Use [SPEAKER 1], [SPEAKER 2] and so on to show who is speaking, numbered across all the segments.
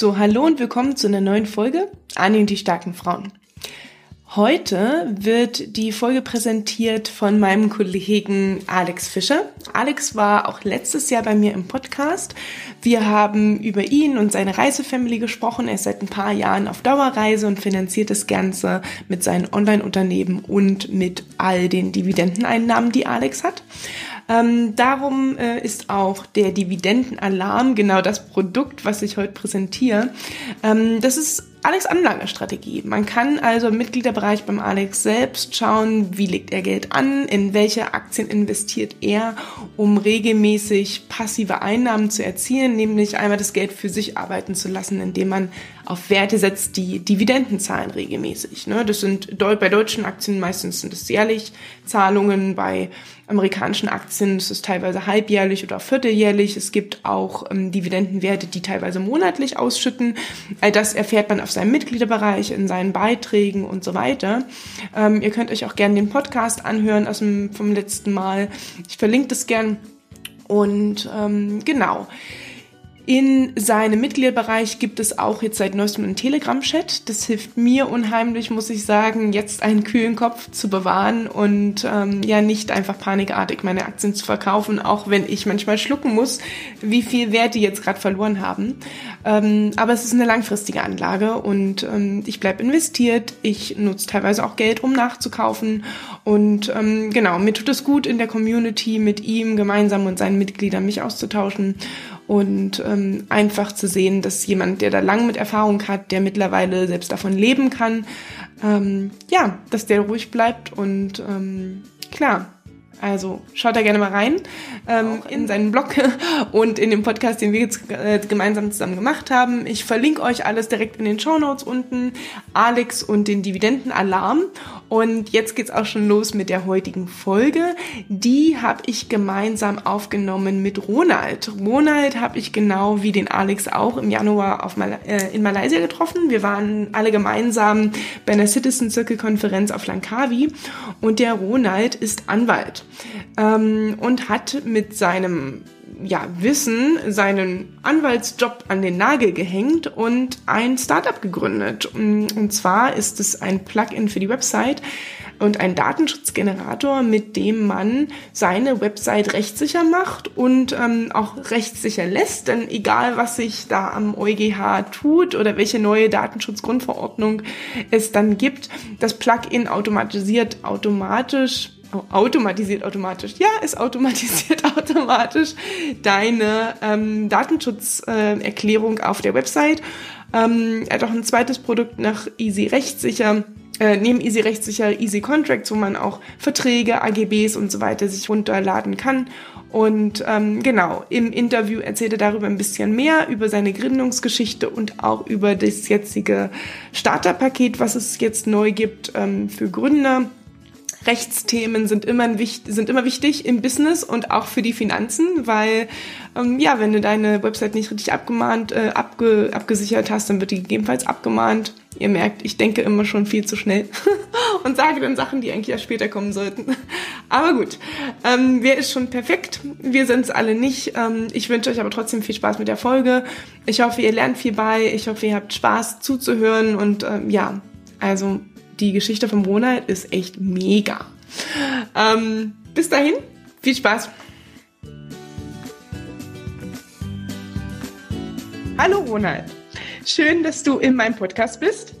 [SPEAKER 1] So, hallo und willkommen zu einer neuen Folge Anni und die starken Frauen. Heute wird die Folge präsentiert von meinem Kollegen Alex Fischer. Alex war auch letztes Jahr bei mir im Podcast. Wir haben über ihn und seine Reisefamily gesprochen. Er ist seit ein paar Jahren auf Dauerreise und finanziert das Ganze mit seinen Online-Unternehmen und mit all den Dividendeneinnahmen, die Alex hat. Ähm, darum äh, ist auch der Dividendenalarm genau das Produkt, was ich heute präsentiere. Ähm, das ist Alex Anlagestrategie. Man kann also im Mitgliederbereich beim Alex selbst schauen, wie legt er Geld an, in welche Aktien investiert er, um regelmäßig passive Einnahmen zu erzielen, nämlich einmal das Geld für sich arbeiten zu lassen, indem man auf Werte setzt, die Dividenden zahlen regelmäßig. Ne? Das sind bei deutschen Aktien meistens sind es jährlich Zahlungen, bei amerikanischen Aktien ist teilweise halbjährlich oder vierteljährlich. Es gibt auch ähm, Dividendenwerte, die teilweise monatlich ausschütten. All das erfährt man auf seinem Mitgliederbereich, in seinen Beiträgen und so weiter. Ähm, ihr könnt euch auch gerne den Podcast anhören aus dem, vom letzten Mal. Ich verlinke das gern. Und ähm, genau. In seinem Mitgliederbereich gibt es auch jetzt seit neuestem einen Telegram-Chat. Das hilft mir unheimlich, muss ich sagen, jetzt einen kühlen Kopf zu bewahren und ähm, ja nicht einfach panikartig meine Aktien zu verkaufen, auch wenn ich manchmal schlucken muss, wie viel Wert die jetzt gerade verloren haben. Ähm, aber es ist eine langfristige Anlage und ähm, ich bleibe investiert. Ich nutze teilweise auch Geld, um nachzukaufen. Und ähm, genau, mir tut es gut in der Community mit ihm gemeinsam und seinen Mitgliedern mich auszutauschen und ähm, einfach zu sehen, dass jemand, der da lang mit Erfahrung hat, der mittlerweile selbst davon leben kann, ähm, ja, dass der ruhig bleibt und ähm, klar, also schaut da gerne mal rein ähm, in seinen Blog und in den Podcast, den wir jetzt äh, gemeinsam zusammen gemacht haben. Ich verlinke euch alles direkt in den Show Notes unten, Alex und den Dividendenalarm. Und jetzt geht's auch schon los mit der heutigen Folge. Die habe ich gemeinsam aufgenommen mit Ronald. Ronald habe ich genau wie den Alex auch im Januar auf Mal äh, in Malaysia getroffen. Wir waren alle gemeinsam bei einer Citizen Circle Konferenz auf Langkawi und der Ronald ist Anwalt ähm, und hat mit seinem ja, Wissen seinen Anwaltsjob an den Nagel gehängt und ein Startup gegründet. Und zwar ist es ein Plugin für die Website und ein Datenschutzgenerator, mit dem man seine Website rechtssicher macht und ähm, auch rechtssicher lässt. Denn egal, was sich da am EuGH tut oder welche neue Datenschutzgrundverordnung es dann gibt, das Plugin automatisiert automatisch automatisiert automatisch, ja, es automatisiert automatisch deine ähm, Datenschutzerklärung äh, auf der Website. Ähm, er hat auch ein zweites Produkt nach Easy Rechtssicher, äh, neben Easy Rechtssicher Easy Contracts, wo man auch Verträge, AGBs und so weiter sich runterladen kann. Und ähm, genau, im Interview erzählt er darüber ein bisschen mehr, über seine Gründungsgeschichte und auch über das jetzige Starterpaket, was es jetzt neu gibt ähm, für Gründer Rechtsthemen sind immer, sind immer wichtig im Business und auch für die Finanzen, weil ähm, ja, wenn du deine Website nicht richtig abgemahnt, äh, abge, abgesichert hast, dann wird die gegebenenfalls abgemahnt. Ihr merkt, ich denke immer schon viel zu schnell und sage dann Sachen, die eigentlich ja später kommen sollten. Aber gut, ähm, wer ist schon perfekt? Wir sind es alle nicht. Ähm, ich wünsche euch aber trotzdem viel Spaß mit der Folge. Ich hoffe, ihr lernt viel bei. Ich hoffe, ihr habt Spaß zuzuhören und ähm, ja, also die Geschichte von Ronald ist echt mega. Ähm, bis dahin, viel Spaß. Hallo Ronald, schön, dass du in meinem Podcast bist.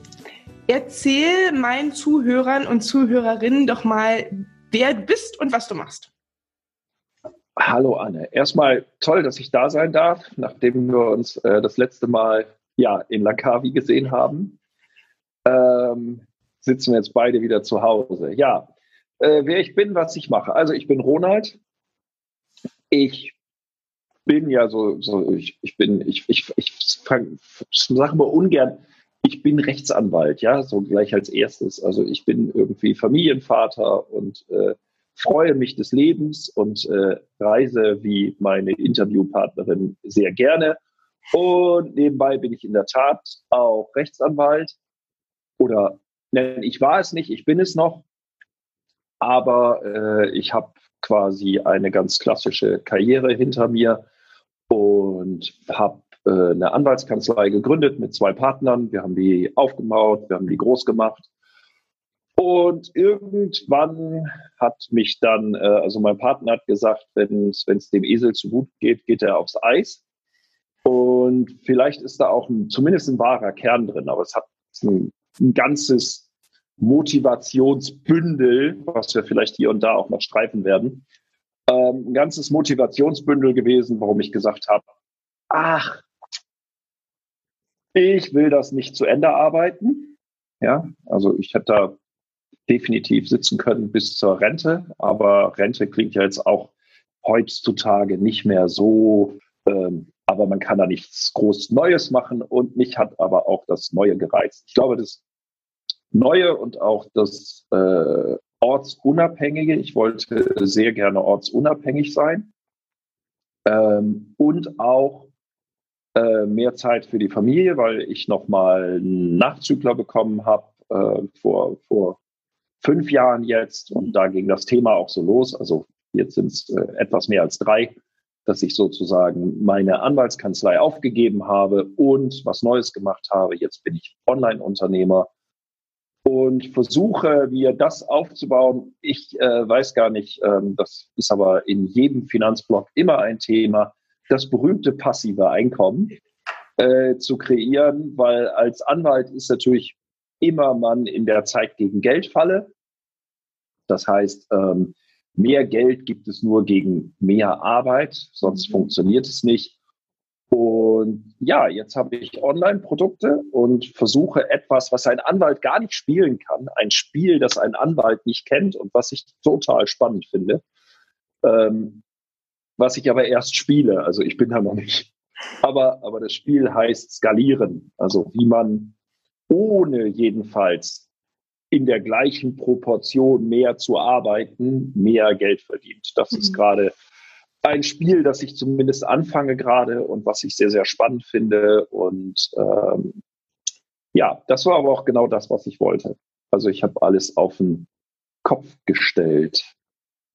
[SPEAKER 1] Erzähl meinen Zuhörern und Zuhörerinnen doch mal, wer du bist und was du machst.
[SPEAKER 2] Hallo Anne. Erstmal toll, dass ich da sein darf, nachdem wir uns äh, das letzte Mal ja, in Langkawi gesehen haben. Ähm, sitzen wir jetzt beide wieder zu Hause. Ja, äh, wer ich bin, was ich mache. Also ich bin Ronald. Ich bin ja so, so ich, ich bin, ich, ich, ich sage mal ungern, ich bin Rechtsanwalt, ja, so gleich als erstes. Also ich bin irgendwie Familienvater und äh, freue mich des Lebens und äh, reise wie meine Interviewpartnerin sehr gerne. Und nebenbei bin ich in der Tat auch Rechtsanwalt oder ich war es nicht, ich bin es noch, aber äh, ich habe quasi eine ganz klassische Karriere hinter mir und habe äh, eine Anwaltskanzlei gegründet mit zwei Partnern. Wir haben die aufgebaut, wir haben die groß gemacht. Und irgendwann hat mich dann, äh, also mein Partner hat gesagt, wenn es dem Esel zu gut geht, geht er aufs Eis. Und vielleicht ist da auch ein, zumindest ein wahrer Kern drin, aber es hat ein, ein ganzes Motivationsbündel, was wir vielleicht hier und da auch noch streifen werden, ähm, ein ganzes Motivationsbündel gewesen, warum ich gesagt habe, ach, ich will das nicht zu Ende arbeiten. Ja, also ich hätte da definitiv sitzen können bis zur Rente, aber Rente klingt ja jetzt auch heutzutage nicht mehr so, ähm, aber man kann da nichts groß Neues machen und mich hat aber auch das Neue gereizt. Ich glaube, das Neue und auch das äh, Ortsunabhängige, ich wollte sehr gerne ortsunabhängig sein ähm, und auch äh, mehr Zeit für die Familie, weil ich nochmal einen Nachzügler bekommen habe äh, vor, vor fünf Jahren jetzt. Und da ging das Thema auch so los. Also jetzt sind es äh, etwas mehr als drei, dass ich sozusagen meine Anwaltskanzlei aufgegeben habe und was Neues gemacht habe. Jetzt bin ich Online-Unternehmer und versuche mir das aufzubauen. Ich äh, weiß gar nicht, ähm, das ist aber in jedem Finanzblock immer ein Thema das berühmte passive Einkommen äh, zu kreieren, weil als Anwalt ist natürlich immer man in der Zeit gegen Geld falle. Das heißt, ähm, mehr Geld gibt es nur gegen mehr Arbeit, sonst mhm. funktioniert es nicht. Und ja, jetzt habe ich Online-Produkte und versuche etwas, was ein Anwalt gar nicht spielen kann, ein Spiel, das ein Anwalt nicht kennt und was ich total spannend finde, ähm, was ich aber erst spiele. Also ich bin da noch nicht. Aber, aber das Spiel heißt skalieren. Also wie man ohne jedenfalls in der gleichen Proportion mehr zu arbeiten, mehr Geld verdient. Das mhm. ist gerade ein Spiel, das ich zumindest anfange gerade und was ich sehr, sehr spannend finde. Und ähm, ja, das war aber auch genau das, was ich wollte. Also ich habe alles auf den Kopf gestellt.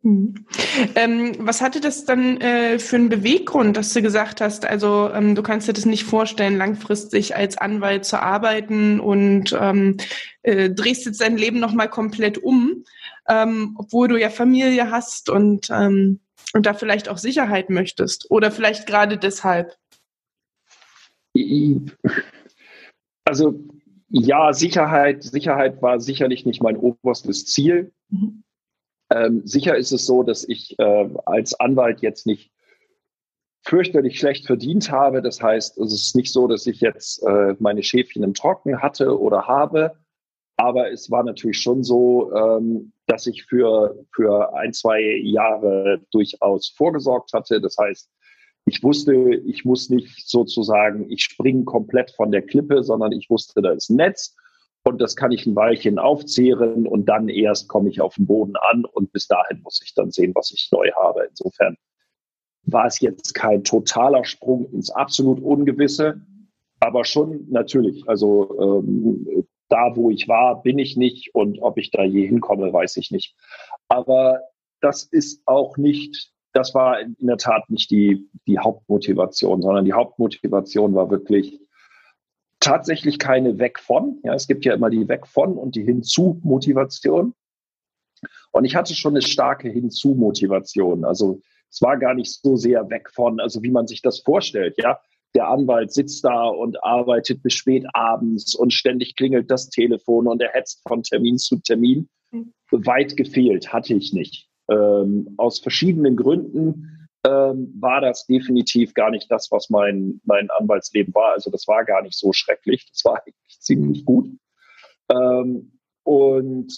[SPEAKER 1] Mhm. Ähm, was hatte das dann äh, für einen Beweggrund, dass du gesagt hast, also ähm, du kannst dir das nicht vorstellen, langfristig als Anwalt zu arbeiten und ähm, äh, drehst jetzt dein Leben nochmal komplett um, ähm, obwohl du ja Familie hast und, ähm, und da vielleicht auch Sicherheit möchtest oder vielleicht gerade deshalb?
[SPEAKER 2] Also ja, Sicherheit, Sicherheit war sicherlich nicht mein oberstes Ziel. Mhm. Ähm, sicher ist es so, dass ich äh, als Anwalt jetzt nicht fürchterlich schlecht verdient habe. Das heißt, es ist nicht so, dass ich jetzt äh, meine Schäfchen im Trocken hatte oder habe. Aber es war natürlich schon so, ähm, dass ich für, für ein, zwei Jahre durchaus vorgesorgt hatte. Das heißt, ich wusste, ich muss nicht sozusagen, ich springe komplett von der Klippe, sondern ich wusste, da ist ein Netz und das kann ich ein Weilchen aufzehren und dann erst komme ich auf den Boden an und bis dahin muss ich dann sehen, was ich neu habe. Insofern war es jetzt kein totaler Sprung ins absolut Ungewisse, aber schon natürlich. Also ähm, da, wo ich war, bin ich nicht und ob ich da je hinkomme, weiß ich nicht. Aber das ist auch nicht, das war in der Tat nicht die, die Hauptmotivation, sondern die Hauptmotivation war wirklich, tatsächlich keine Weg von. Ja, es gibt ja immer die Weg von und die Hinzu-Motivation. Und ich hatte schon eine starke Hinzu-Motivation. Also es war gar nicht so sehr weg von, also wie man sich das vorstellt. Ja, der Anwalt sitzt da und arbeitet bis spät abends und ständig klingelt das Telefon und er hetzt von Termin zu Termin. Mhm. Weit gefehlt hatte ich nicht. Ähm, aus verschiedenen Gründen ähm, war das definitiv gar nicht das, was mein, mein Anwaltsleben war. Also das war gar nicht so schrecklich. Das war eigentlich ziemlich gut. Ähm, und,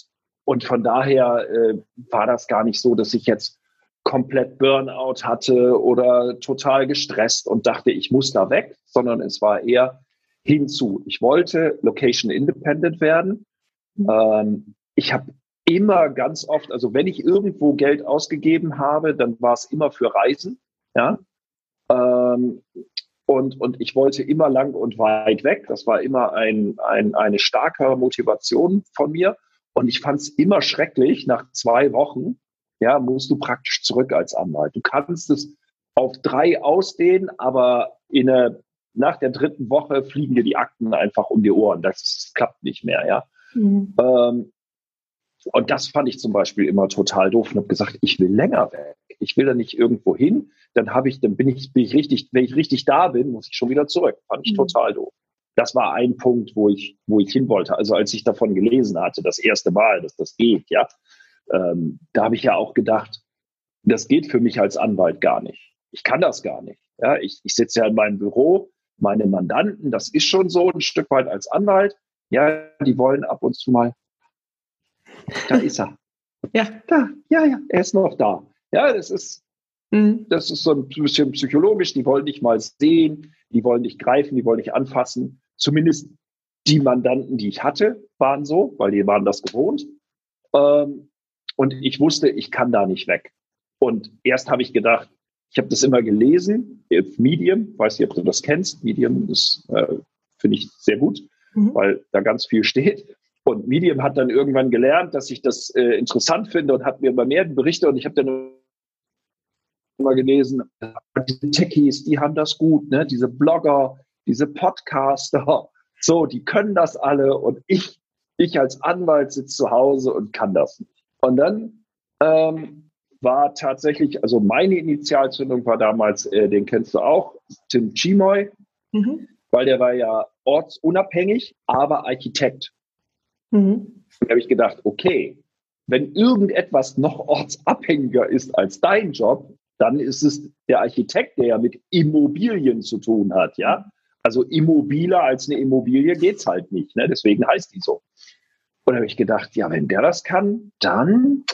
[SPEAKER 2] und von daher äh, war das gar nicht so, dass ich jetzt komplett Burnout hatte oder total gestresst und dachte, ich muss da weg, sondern es war eher hinzu. Ich wollte Location Independent werden. Mhm. Ähm, ich habe immer ganz oft, also wenn ich irgendwo Geld ausgegeben habe, dann war es immer für Reisen, ja. Ähm, und, und ich wollte immer lang und weit weg. Das war immer ein, ein, eine starke Motivation von mir. Und ich fand es immer schrecklich, nach zwei Wochen, ja, musst du praktisch zurück als Anwalt. Du kannst es auf drei ausdehnen, aber in eine nach der dritten Woche fliegen dir die Akten einfach um die Ohren. Das klappt nicht mehr, ja. Mhm. Ähm, und das fand ich zum Beispiel immer total doof und habe gesagt, ich will länger weg. Ich will da nicht irgendwo hin. Dann habe ich, dann bin ich, bin ich richtig, wenn ich richtig da bin, muss ich schon wieder zurück. Fand ich mhm. total doof. Das war ein Punkt, wo ich, wo ich hin wollte. Also als ich davon gelesen hatte, das erste Mal, dass das geht, ja, ähm, da habe ich ja auch gedacht, das geht für mich als Anwalt gar nicht. Ich kann das gar nicht. Ja, ich, ich sitze ja in meinem Büro, meine Mandanten, das ist schon so ein Stück weit als Anwalt. Ja, die wollen ab und zu mal da ist er. Ja. Da, ja, ja, er ist noch da. Ja, das ist, mhm. das ist so ein bisschen psychologisch. Die wollen nicht mal sehen, die wollen nicht greifen, die wollen nicht anfassen. Zumindest die Mandanten, die ich hatte, waren so, weil die waren das gewohnt. Ähm, und ich wusste, ich kann da nicht weg. Und erst habe ich gedacht, ich habe das immer gelesen, Medium, weiß nicht, ob du das kennst. Medium ist, äh, finde ich sehr gut, mhm. weil da ganz viel steht. Und Medium hat dann irgendwann gelernt, dass ich das äh, interessant finde und hat mir immer mehr Berichte und ich habe dann immer gelesen, diese Techies, die haben das gut, ne? diese Blogger, diese Podcaster, so, die können das alle und ich, ich als Anwalt sitze zu Hause und kann das nicht. Und dann ähm, war tatsächlich, also meine Initialzündung war damals, äh, den kennst du auch, Tim Chimoy, mhm. weil der war ja ortsunabhängig, aber Architekt. Mhm. Da habe ich gedacht, okay, wenn irgendetwas noch ortsabhängiger ist als dein Job, dann ist es der Architekt, der ja mit Immobilien zu tun hat, ja. Also immobiler als eine Immobilie geht's halt nicht, ne? Deswegen heißt die so. Und da habe ich gedacht, ja, wenn der das kann, dann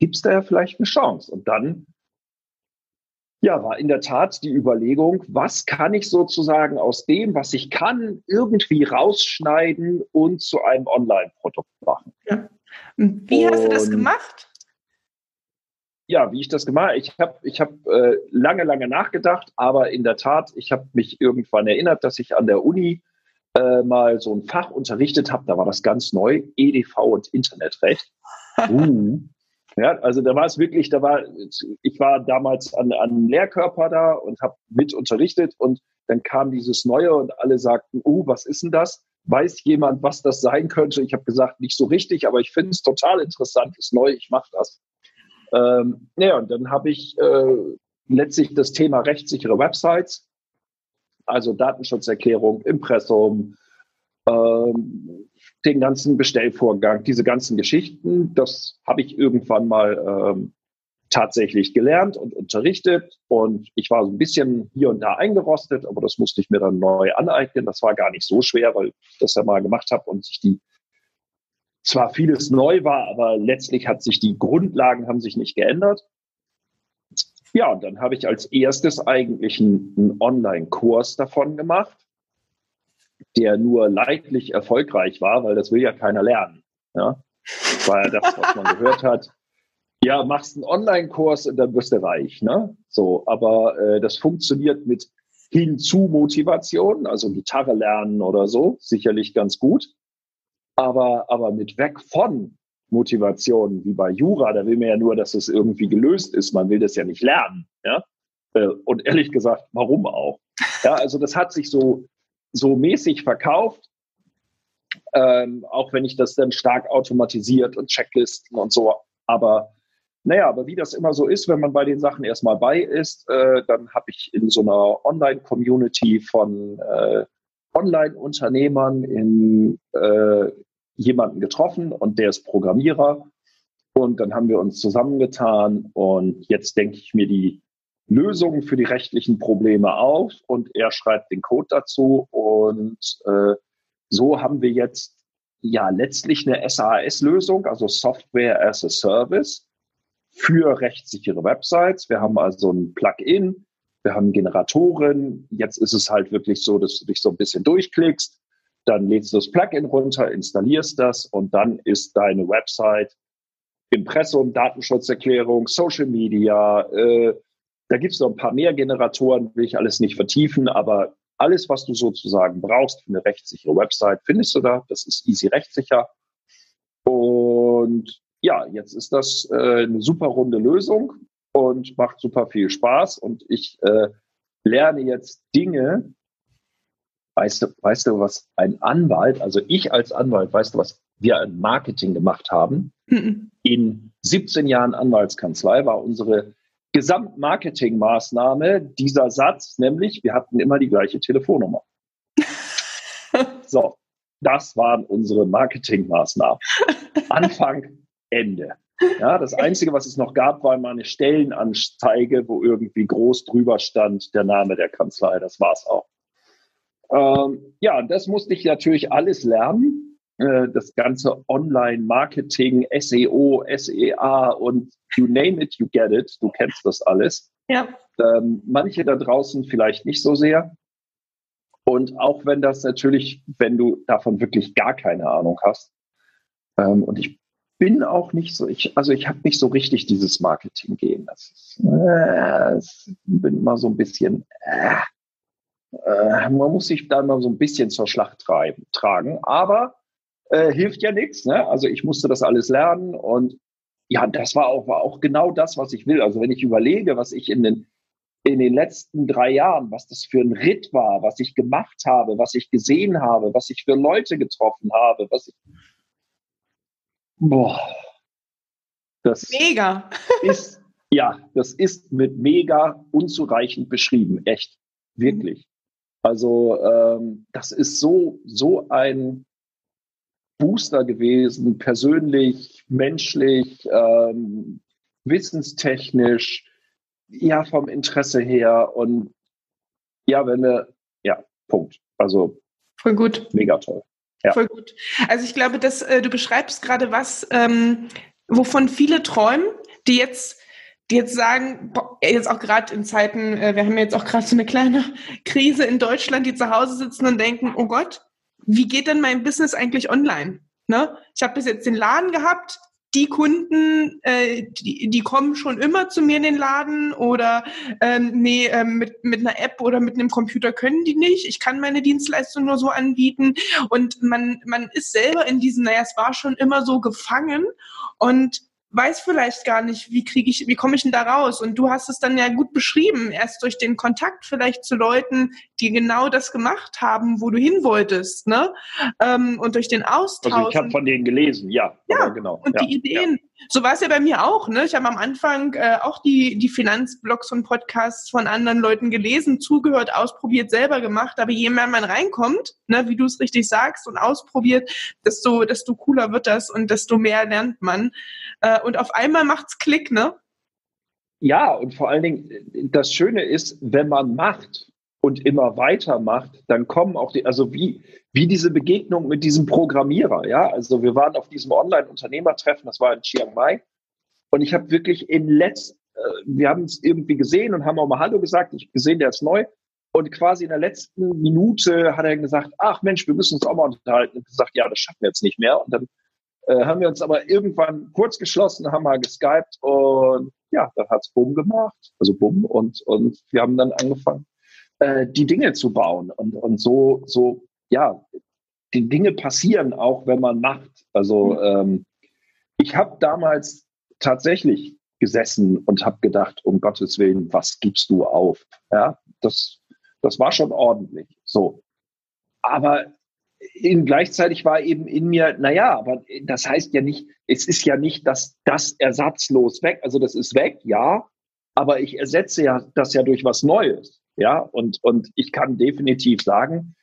[SPEAKER 2] gibt's da ja vielleicht eine Chance. Und dann ja, war in der Tat die Überlegung, was kann ich sozusagen aus dem, was ich kann, irgendwie rausschneiden und zu einem Online-Produkt machen. Ja.
[SPEAKER 1] Wie und, hast du das gemacht?
[SPEAKER 2] Ja, wie ich das gemacht habe, ich habe ich hab, äh, lange, lange nachgedacht, aber in der Tat, ich habe mich irgendwann erinnert, dass ich an der Uni äh, mal so ein Fach unterrichtet habe, da war das ganz neu, EDV und Internetrecht. Uh, ja, also da war es wirklich, da war, ich war damals an, an Lehrkörper da und habe mit unterrichtet und dann kam dieses Neue und alle sagten, oh, was ist denn das? Weiß jemand, was das sein könnte? Ich habe gesagt, nicht so richtig, aber ich finde es total interessant, ist neu, ich mache das. Ähm, ja, und dann habe ich äh, letztlich das Thema rechtssichere Websites, also Datenschutzerklärung, Impressum, ähm, den ganzen Bestellvorgang, diese ganzen Geschichten, das habe ich irgendwann mal ähm, tatsächlich gelernt und unterrichtet. Und ich war so ein bisschen hier und da eingerostet, aber das musste ich mir dann neu aneignen. Das war gar nicht so schwer, weil ich das ja mal gemacht habe und sich die zwar vieles neu war, aber letztlich hat sich die Grundlagen haben sich nicht geändert. Ja, und dann habe ich als erstes eigentlich einen, einen Online-Kurs davon gemacht der nur leidlich erfolgreich war, weil das will ja keiner lernen. Ja? War ja das, was man gehört hat. Ja, machst einen Online-Kurs und dann wirst du reich. Ne? So, aber äh, das funktioniert mit Hinzu-Motivation, also Gitarre lernen oder so, sicherlich ganz gut. Aber, aber mit weg von Motivation, wie bei Jura, da will man ja nur, dass es irgendwie gelöst ist. Man will das ja nicht lernen. Ja? Äh, und ehrlich gesagt, warum auch? Ja, also das hat sich so so mäßig verkauft, ähm, auch wenn ich das dann stark automatisiert und Checklisten und so. Aber naja, aber wie das immer so ist, wenn man bei den Sachen erstmal bei ist, äh, dann habe ich in so einer Online-Community von äh, Online-Unternehmern in äh, jemanden getroffen und der ist Programmierer. Und dann haben wir uns zusammengetan und jetzt denke ich mir die Lösungen für die rechtlichen Probleme auf und er schreibt den Code dazu und äh, so haben wir jetzt ja letztlich eine SAS-Lösung, also Software as a Service für rechtssichere Websites. Wir haben also ein Plugin, wir haben Generatoren. Jetzt ist es halt wirklich so, dass du dich so ein bisschen durchklickst, dann lädst du das Plugin runter, installierst das und dann ist deine Website Impressum, Datenschutzerklärung, Social Media, äh, da gibt es noch ein paar mehr Generatoren, will ich alles nicht vertiefen, aber alles, was du sozusagen brauchst für eine rechtssichere Website, findest du da. Das ist easy rechtssicher. Und ja, jetzt ist das äh, eine super runde Lösung und macht super viel Spaß. Und ich äh, lerne jetzt Dinge, weißt du, weißt du, was ein Anwalt, also ich als Anwalt, weißt du, was wir an Marketing gemacht haben? Mhm. In 17 Jahren Anwaltskanzlei war unsere Gesamtmarketingmaßnahme dieser Satz, nämlich wir hatten immer die gleiche Telefonnummer. so, das waren unsere Marketingmaßnahmen. Anfang, Ende. Ja, das Einzige, was es noch gab, war mal eine Stellenanzeige, wo irgendwie groß drüber stand der Name der Kanzlei. Das war's auch. Ähm, ja, das musste ich natürlich alles lernen. Äh, das ganze Online-Marketing, SEO, SEA und you name it, you get it. Du kennst das alles. Ja. Ähm, manche da draußen vielleicht nicht so sehr. Und auch wenn das natürlich, wenn du davon wirklich gar keine Ahnung hast, ähm, und ich bin auch nicht so, ich, also ich habe nicht so richtig dieses Marketing gehen. Das ist, äh, ich bin immer so ein bisschen, äh, äh, man muss sich da mal so ein bisschen zur Schlacht treiben, tragen, aber äh, hilft ja nichts. Ne? Also ich musste das alles lernen und ja, das war auch, war auch genau das, was ich will. Also wenn ich überlege, was ich in den, in den letzten drei Jahren, was das für ein Ritt war, was ich gemacht habe, was ich gesehen habe, was ich für Leute getroffen habe, was ich, boah,
[SPEAKER 1] das mega.
[SPEAKER 2] ist, ja, das ist mit mega unzureichend beschrieben, echt, wirklich. Also ähm, das ist so, so ein Booster gewesen, persönlich, menschlich, ähm, wissenstechnisch, ja, vom Interesse her. Und ja, wenn wir, ja, Punkt. Also
[SPEAKER 1] voll gut.
[SPEAKER 2] Mega toll.
[SPEAKER 1] Ja. Voll gut. Also ich glaube, dass äh, du beschreibst gerade was, ähm, wovon viele träumen, die jetzt die jetzt sagen, jetzt auch gerade in Zeiten, äh, wir haben jetzt auch gerade so eine kleine Krise in Deutschland, die zu Hause sitzen und denken, oh Gott, wie geht denn mein Business eigentlich online? Ne? Ich habe bis jetzt den Laden gehabt, die Kunden, äh, die, die kommen schon immer zu mir in den Laden oder ähm, nee, äh, mit, mit einer App oder mit einem Computer können die nicht. Ich kann meine Dienstleistung nur so anbieten. Und man, man ist selber in diesem, naja, es war schon immer so gefangen. Und weiß vielleicht gar nicht, wie kriege ich, wie komme ich denn da raus? Und du hast es dann ja gut beschrieben, erst durch den Kontakt vielleicht zu Leuten, die genau das gemacht haben, wo du hin wolltest, ne? Ähm, und durch den Austausch. Also
[SPEAKER 2] ich habe von denen gelesen, ja.
[SPEAKER 1] Ja, genau. Und ja, die Ideen. Ja. So war es ja bei mir auch, ne? Ich habe am Anfang äh, auch die, die Finanzblogs und Podcasts von anderen Leuten gelesen, zugehört, ausprobiert, selber gemacht. Aber je mehr man reinkommt, ne, wie du es richtig sagst, und ausprobiert, desto, desto cooler wird das und desto mehr lernt man. Äh, und auf einmal macht's Klick, ne?
[SPEAKER 2] Ja, und vor allen Dingen, das Schöne ist, wenn man macht und immer weitermacht, dann kommen auch die, also wie, wie diese Begegnung mit diesem Programmierer, ja. Also wir waren auf diesem Online-Unternehmertreffen, das war in Chiang Mai. Und ich habe wirklich in letzt, äh, wir haben es irgendwie gesehen und haben auch mal Hallo gesagt. Ich gesehen, der ist neu. Und quasi in der letzten Minute hat er gesagt, ach Mensch, wir müssen uns auch mal unterhalten. Und gesagt, ja, das schaffen wir jetzt nicht mehr. Und dann äh, haben wir uns aber irgendwann kurz geschlossen, haben mal geskypt und ja, dann hat's Bumm gemacht, also Bumm und, und wir haben dann angefangen, äh, die Dinge zu bauen und, und so, so, ja, die Dinge passieren auch, wenn man macht. Also mhm. ähm, ich habe damals tatsächlich gesessen und habe gedacht, um Gottes Willen, was gibst du auf? Ja, das, das war schon ordentlich. So. Aber in, gleichzeitig war eben in mir, naja, aber das heißt ja nicht, es ist ja nicht, dass das ersatzlos weg, also das ist weg, ja, aber ich ersetze ja das ja durch was Neues, ja, und, und ich kann definitiv sagen,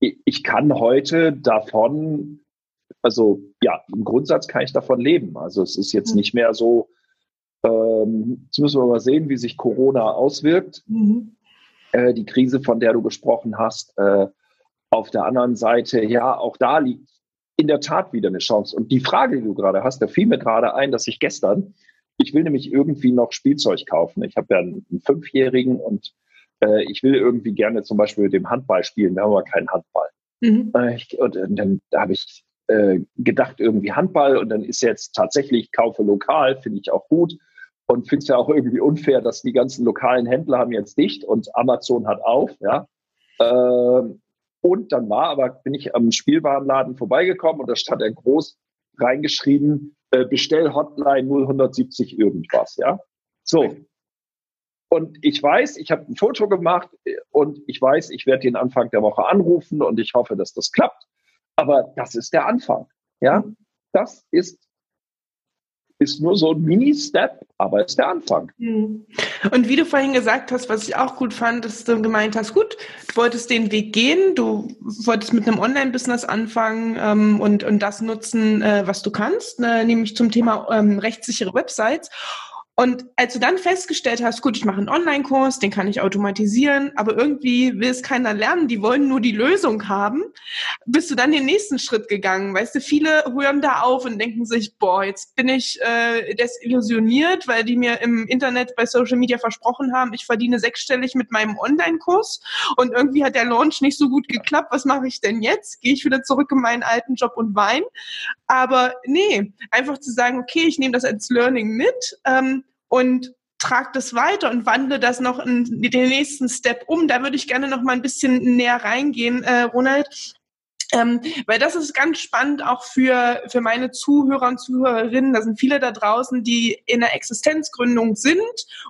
[SPEAKER 2] ich kann heute davon, also ja, im Grundsatz kann ich davon leben. Also es ist jetzt mhm. nicht mehr so, ähm, jetzt müssen wir mal sehen, wie sich Corona auswirkt. Mhm. Äh, die Krise, von der du gesprochen hast, äh, auf der anderen Seite, ja, auch da liegt in der Tat wieder eine Chance. Und die Frage, die du gerade hast, da fiel mir gerade ein, dass ich gestern, ich will nämlich irgendwie noch Spielzeug kaufen. Ich habe ja einen, einen Fünfjährigen und äh, ich will irgendwie gerne zum Beispiel mit dem Handball spielen. Wir haben aber keinen Handball. Mhm. Äh, ich, und, und dann habe ich äh, gedacht, irgendwie Handball und dann ist jetzt tatsächlich kaufe lokal, finde ich auch gut. Und finde es ja auch irgendwie unfair, dass die ganzen lokalen Händler haben jetzt dicht und Amazon hat auf, ja. Ähm, und dann war aber, bin ich am Spielwarenladen vorbeigekommen und da stand er groß reingeschrieben, äh, Bestell-Hotline 0170 irgendwas, ja. So. Und ich weiß, ich habe ein Foto gemacht und ich weiß, ich werde den Anfang der Woche anrufen und ich hoffe, dass das klappt. Aber das ist der Anfang. Ja, das ist ist nur so ein Mini-Step, aber ist der Anfang.
[SPEAKER 1] Hm. Und wie du vorhin gesagt hast, was ich auch gut fand, dass du gemeint hast, gut, du wolltest den Weg gehen, du wolltest mit einem Online-Business anfangen ähm, und, und das nutzen, äh, was du kannst, äh, nämlich zum Thema ähm, rechtssichere Websites. Und als du dann festgestellt hast, gut, ich mache einen Online-Kurs, den kann ich automatisieren, aber irgendwie will es keiner lernen, die wollen nur die Lösung haben, bist du dann den nächsten Schritt gegangen. Weißt du, viele hören da auf und denken sich, boah, jetzt bin ich äh, desillusioniert, weil die mir im Internet bei Social Media versprochen haben, ich verdiene sechsstellig mit meinem Online-Kurs und irgendwie hat der Launch nicht so gut geklappt. Was mache ich denn jetzt? Gehe ich wieder zurück in meinen alten Job und wein? Aber nee, einfach zu sagen, okay, ich nehme das als Learning mit. Ähm, und trag das weiter und wandle das noch in den nächsten Step um. Da würde ich gerne noch mal ein bisschen näher reingehen, äh, Ronald. Ähm, weil das ist ganz spannend auch für, für meine Zuhörer und Zuhörerinnen. Da sind viele da draußen, die in der Existenzgründung sind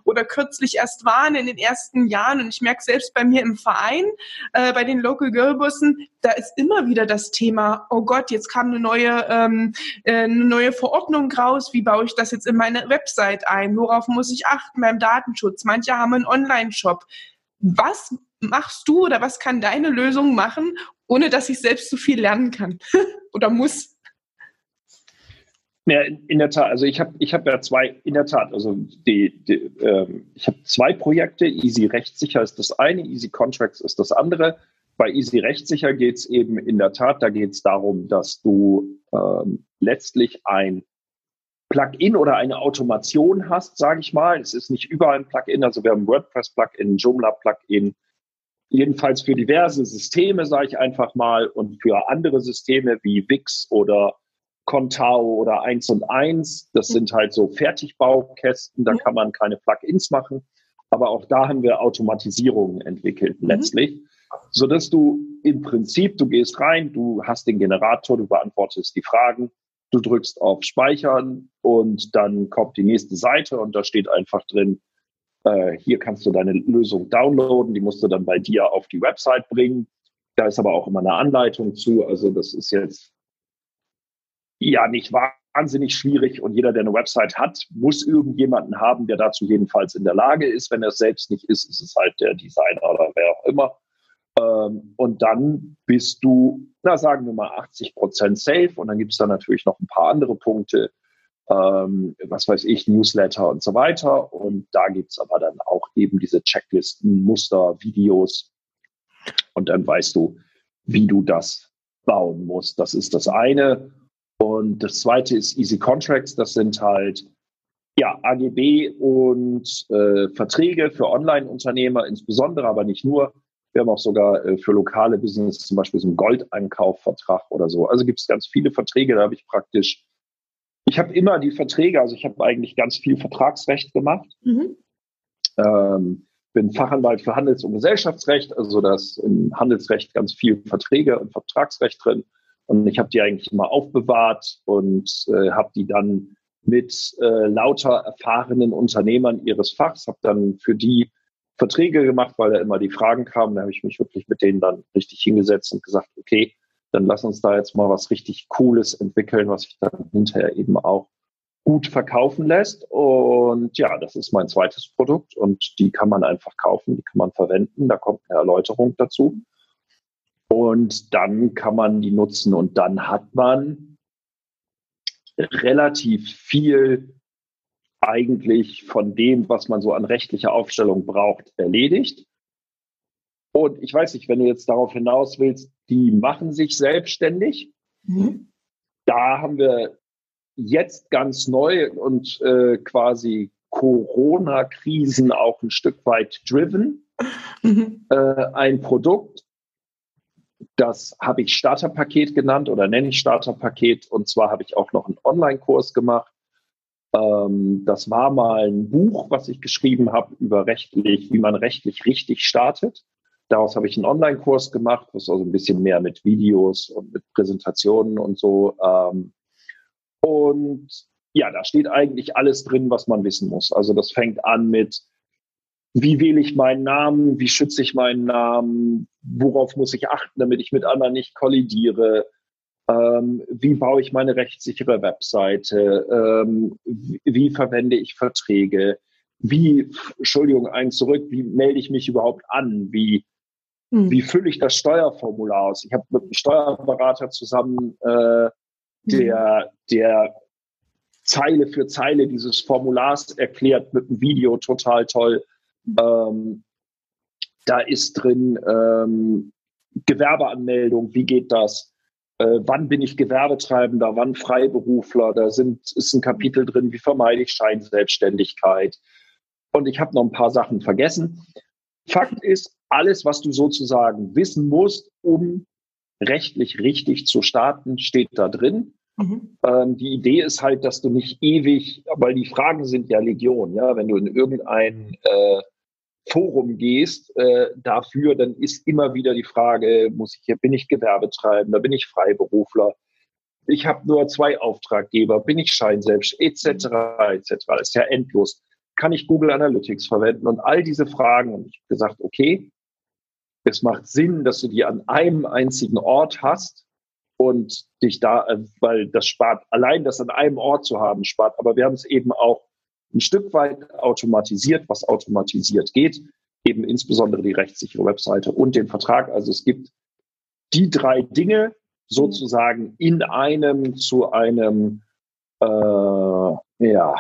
[SPEAKER 1] oder kürzlich erst waren in den ersten Jahren. Und ich merke selbst bei mir im Verein, äh, bei den Local Girl Bussen, da ist immer wieder das Thema, oh Gott, jetzt kam eine neue, ähm, äh, eine neue Verordnung raus. Wie baue ich das jetzt in meine Website ein? Worauf muss ich achten beim Datenschutz? Manche haben einen Online-Shop. Was machst du oder was kann deine Lösung machen, ohne dass ich selbst so viel lernen kann oder muss?
[SPEAKER 2] Ja, in, der Tat. Also ich habe ich hab ja zwei, in der Tat, also die, die ähm, ich habe zwei Projekte. Easy Rechtssicher ist das eine, Easy Contracts ist das andere. Bei Easy Rechtssicher geht es eben in der Tat, da geht es darum, dass du ähm, letztlich ein Plugin oder eine Automation hast, sage ich mal. Es ist nicht überall ein Plugin, also wir haben WordPress-Plugin, Joomla-Plugin, jedenfalls für diverse Systeme, sage ich einfach mal, und für andere Systeme wie Wix oder Contao oder 1 und 1. Das sind halt so Fertigbaukästen, da kann man keine Plugins machen. Aber auch da haben wir Automatisierungen entwickelt mhm. letztlich, so dass du im Prinzip, du gehst rein, du hast den Generator, du beantwortest die Fragen, du drückst auf Speichern und dann kommt die nächste Seite und da steht einfach drin, hier kannst du deine Lösung downloaden, die musst du dann bei dir auf die Website bringen. Da ist aber auch immer eine Anleitung zu. Also das ist jetzt ja nicht wahnsinnig schwierig und jeder, der eine Website hat, muss irgendjemanden haben, der dazu jedenfalls in der Lage ist. Wenn er es selbst nicht ist, ist es halt der Designer oder wer auch immer. Ähm, und dann bist du, na sagen wir mal, 80 Prozent safe und dann gibt es da natürlich noch ein paar andere Punkte ähm, was weiß ich, Newsletter und so weiter. Und da gibt's aber dann auch eben diese Checklisten, Muster, Videos. Und dann weißt du, wie du das bauen musst. Das ist das eine. Und das zweite ist Easy Contracts. Das sind halt ja, AGB und äh, Verträge für Online-Unternehmer insbesondere, aber nicht nur. Wir haben auch sogar äh, für lokale Business zum Beispiel so einen Goldeinkaufvertrag oder so. Also gibt es ganz viele Verträge, da habe ich praktisch ich habe immer die Verträge, also ich habe eigentlich ganz viel Vertragsrecht gemacht. Mhm. Ähm, bin Fachanwalt für Handels- und Gesellschaftsrecht, also da ist im Handelsrecht ganz viel Verträge und Vertragsrecht drin. Und ich habe die eigentlich immer aufbewahrt und äh, habe die dann mit äh, lauter erfahrenen Unternehmern ihres Fachs, habe dann für die Verträge gemacht, weil da immer die Fragen kamen. Da habe ich mich wirklich mit denen dann richtig hingesetzt und gesagt, okay, dann lass uns da jetzt mal was richtig Cooles entwickeln, was sich dann hinterher eben auch gut verkaufen lässt. Und ja, das ist mein zweites Produkt und die kann man einfach kaufen, die kann man verwenden. Da kommt eine Erläuterung dazu. Und dann kann man die nutzen und dann hat man relativ viel eigentlich von dem, was man so an rechtlicher Aufstellung braucht, erledigt. Und ich weiß nicht, wenn du jetzt darauf hinaus willst, die machen sich selbstständig. Mhm. Da haben wir jetzt ganz neu und äh, quasi Corona-Krisen auch ein Stück weit driven. Mhm. Äh, ein Produkt, das habe ich Starterpaket genannt oder nenne ich Starterpaket. Und zwar habe ich auch noch einen Online-Kurs gemacht. Ähm, das war mal ein Buch, was ich geschrieben habe über rechtlich, wie man rechtlich richtig startet. Daraus habe ich einen Online-Kurs gemacht, was also ein bisschen mehr mit Videos und mit Präsentationen und so. Ähm, und ja, da steht eigentlich alles drin, was man wissen muss. Also das fängt an mit, wie wähle ich meinen Namen, wie schütze ich meinen Namen, worauf muss ich achten, damit ich mit anderen nicht kollidiere, ähm, wie baue ich meine rechtssichere Webseite, ähm, wie, wie, verwende ich Verträge, wie, Entschuldigung, ein zurück, wie melde ich mich überhaupt an, wie, hm. wie fülle ich das Steuerformular aus. Ich habe mit einem Steuerberater zusammen, äh, der, hm. der Zeile für Zeile dieses Formulars erklärt mit einem Video, total toll. Ähm, da ist drin ähm, Gewerbeanmeldung, wie geht das? Äh, wann bin ich Gewerbetreibender, wann Freiberufler? Da sind, ist ein Kapitel drin, wie vermeide ich Scheinselbstständigkeit? Und ich habe noch ein paar Sachen vergessen. Fakt ist, alles, was du sozusagen wissen musst, um rechtlich richtig zu starten, steht da drin. Mhm. Ähm, die Idee ist halt, dass du nicht ewig, weil die Fragen sind ja Legion, ja, wenn du in irgendein äh, Forum gehst äh, dafür, dann ist immer wieder die Frage, muss ich hier, bin ich Gewerbetreibender, bin ich Freiberufler, ich habe nur zwei Auftraggeber, bin ich Scheinselbst, etc., etc. Ist ja endlos. Kann ich Google Analytics verwenden und all diese Fragen? Und ich habe gesagt, okay, es macht Sinn, dass du die an einem einzigen Ort hast und dich da, äh, weil das spart, allein das an einem Ort zu haben, spart. Aber wir haben es eben auch ein Stück weit automatisiert, was automatisiert geht, eben insbesondere die rechtssichere Webseite und den Vertrag. Also es gibt die drei Dinge sozusagen in einem zu einem äh, ja,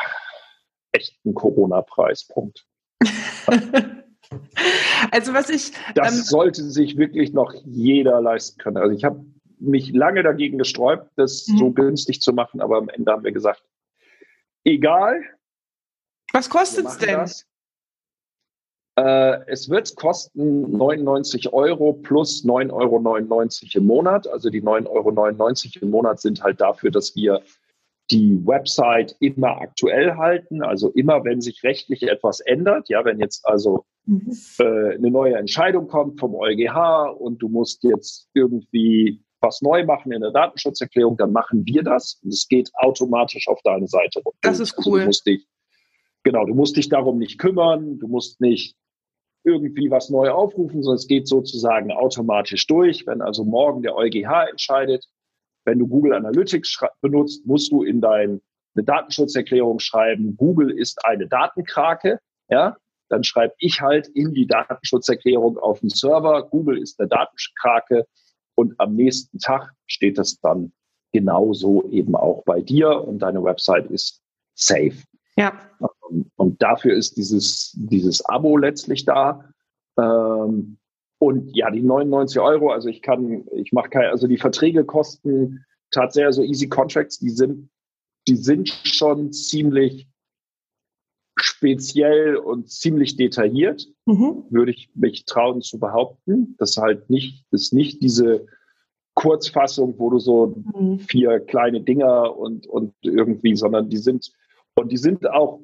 [SPEAKER 2] echten Corona-Preispunkt.
[SPEAKER 1] also was ich.
[SPEAKER 2] Das ähm, sollte sich wirklich noch jeder leisten können. Also ich habe mich lange dagegen gesträubt, das mhm. so günstig zu machen, aber am Ende haben wir gesagt, egal,
[SPEAKER 1] was kostet es denn?
[SPEAKER 2] Äh, es wird kosten 99 Euro plus 9,99 Euro im Monat. Also die 9,99 Euro im Monat sind halt dafür, dass wir die Website immer aktuell halten. Also immer, wenn sich rechtlich etwas ändert. Ja, wenn jetzt also mhm. äh, eine neue Entscheidung kommt vom EuGH und du musst jetzt irgendwie was neu machen in der Datenschutzerklärung, dann machen wir das und es geht automatisch auf deine Seite.
[SPEAKER 1] Das ist cool. Also du
[SPEAKER 2] musst dich Genau, du musst dich darum nicht kümmern, du musst nicht irgendwie was neu aufrufen, sondern es geht sozusagen automatisch durch. Wenn also morgen der EuGH entscheidet, wenn du Google Analytics benutzt, musst du in deine Datenschutzerklärung schreiben, Google ist eine Datenkrake, ja, dann schreibe ich halt in die Datenschutzerklärung auf den Server, Google ist eine Datenkrake und am nächsten Tag steht das dann genauso eben auch bei dir und deine Website ist safe.
[SPEAKER 1] Ja.
[SPEAKER 2] Und dafür ist dieses, dieses Abo letztlich da. Ähm, und ja, die 99 Euro, also ich kann, ich mache keine, also die Verträge kosten tatsächlich, so Easy Contracts, die sind, die sind schon ziemlich speziell und ziemlich detailliert, mhm. würde ich mich trauen zu behaupten. Das halt nicht, ist nicht diese Kurzfassung, wo du so mhm. vier kleine Dinger und, und irgendwie, sondern die sind und die sind auch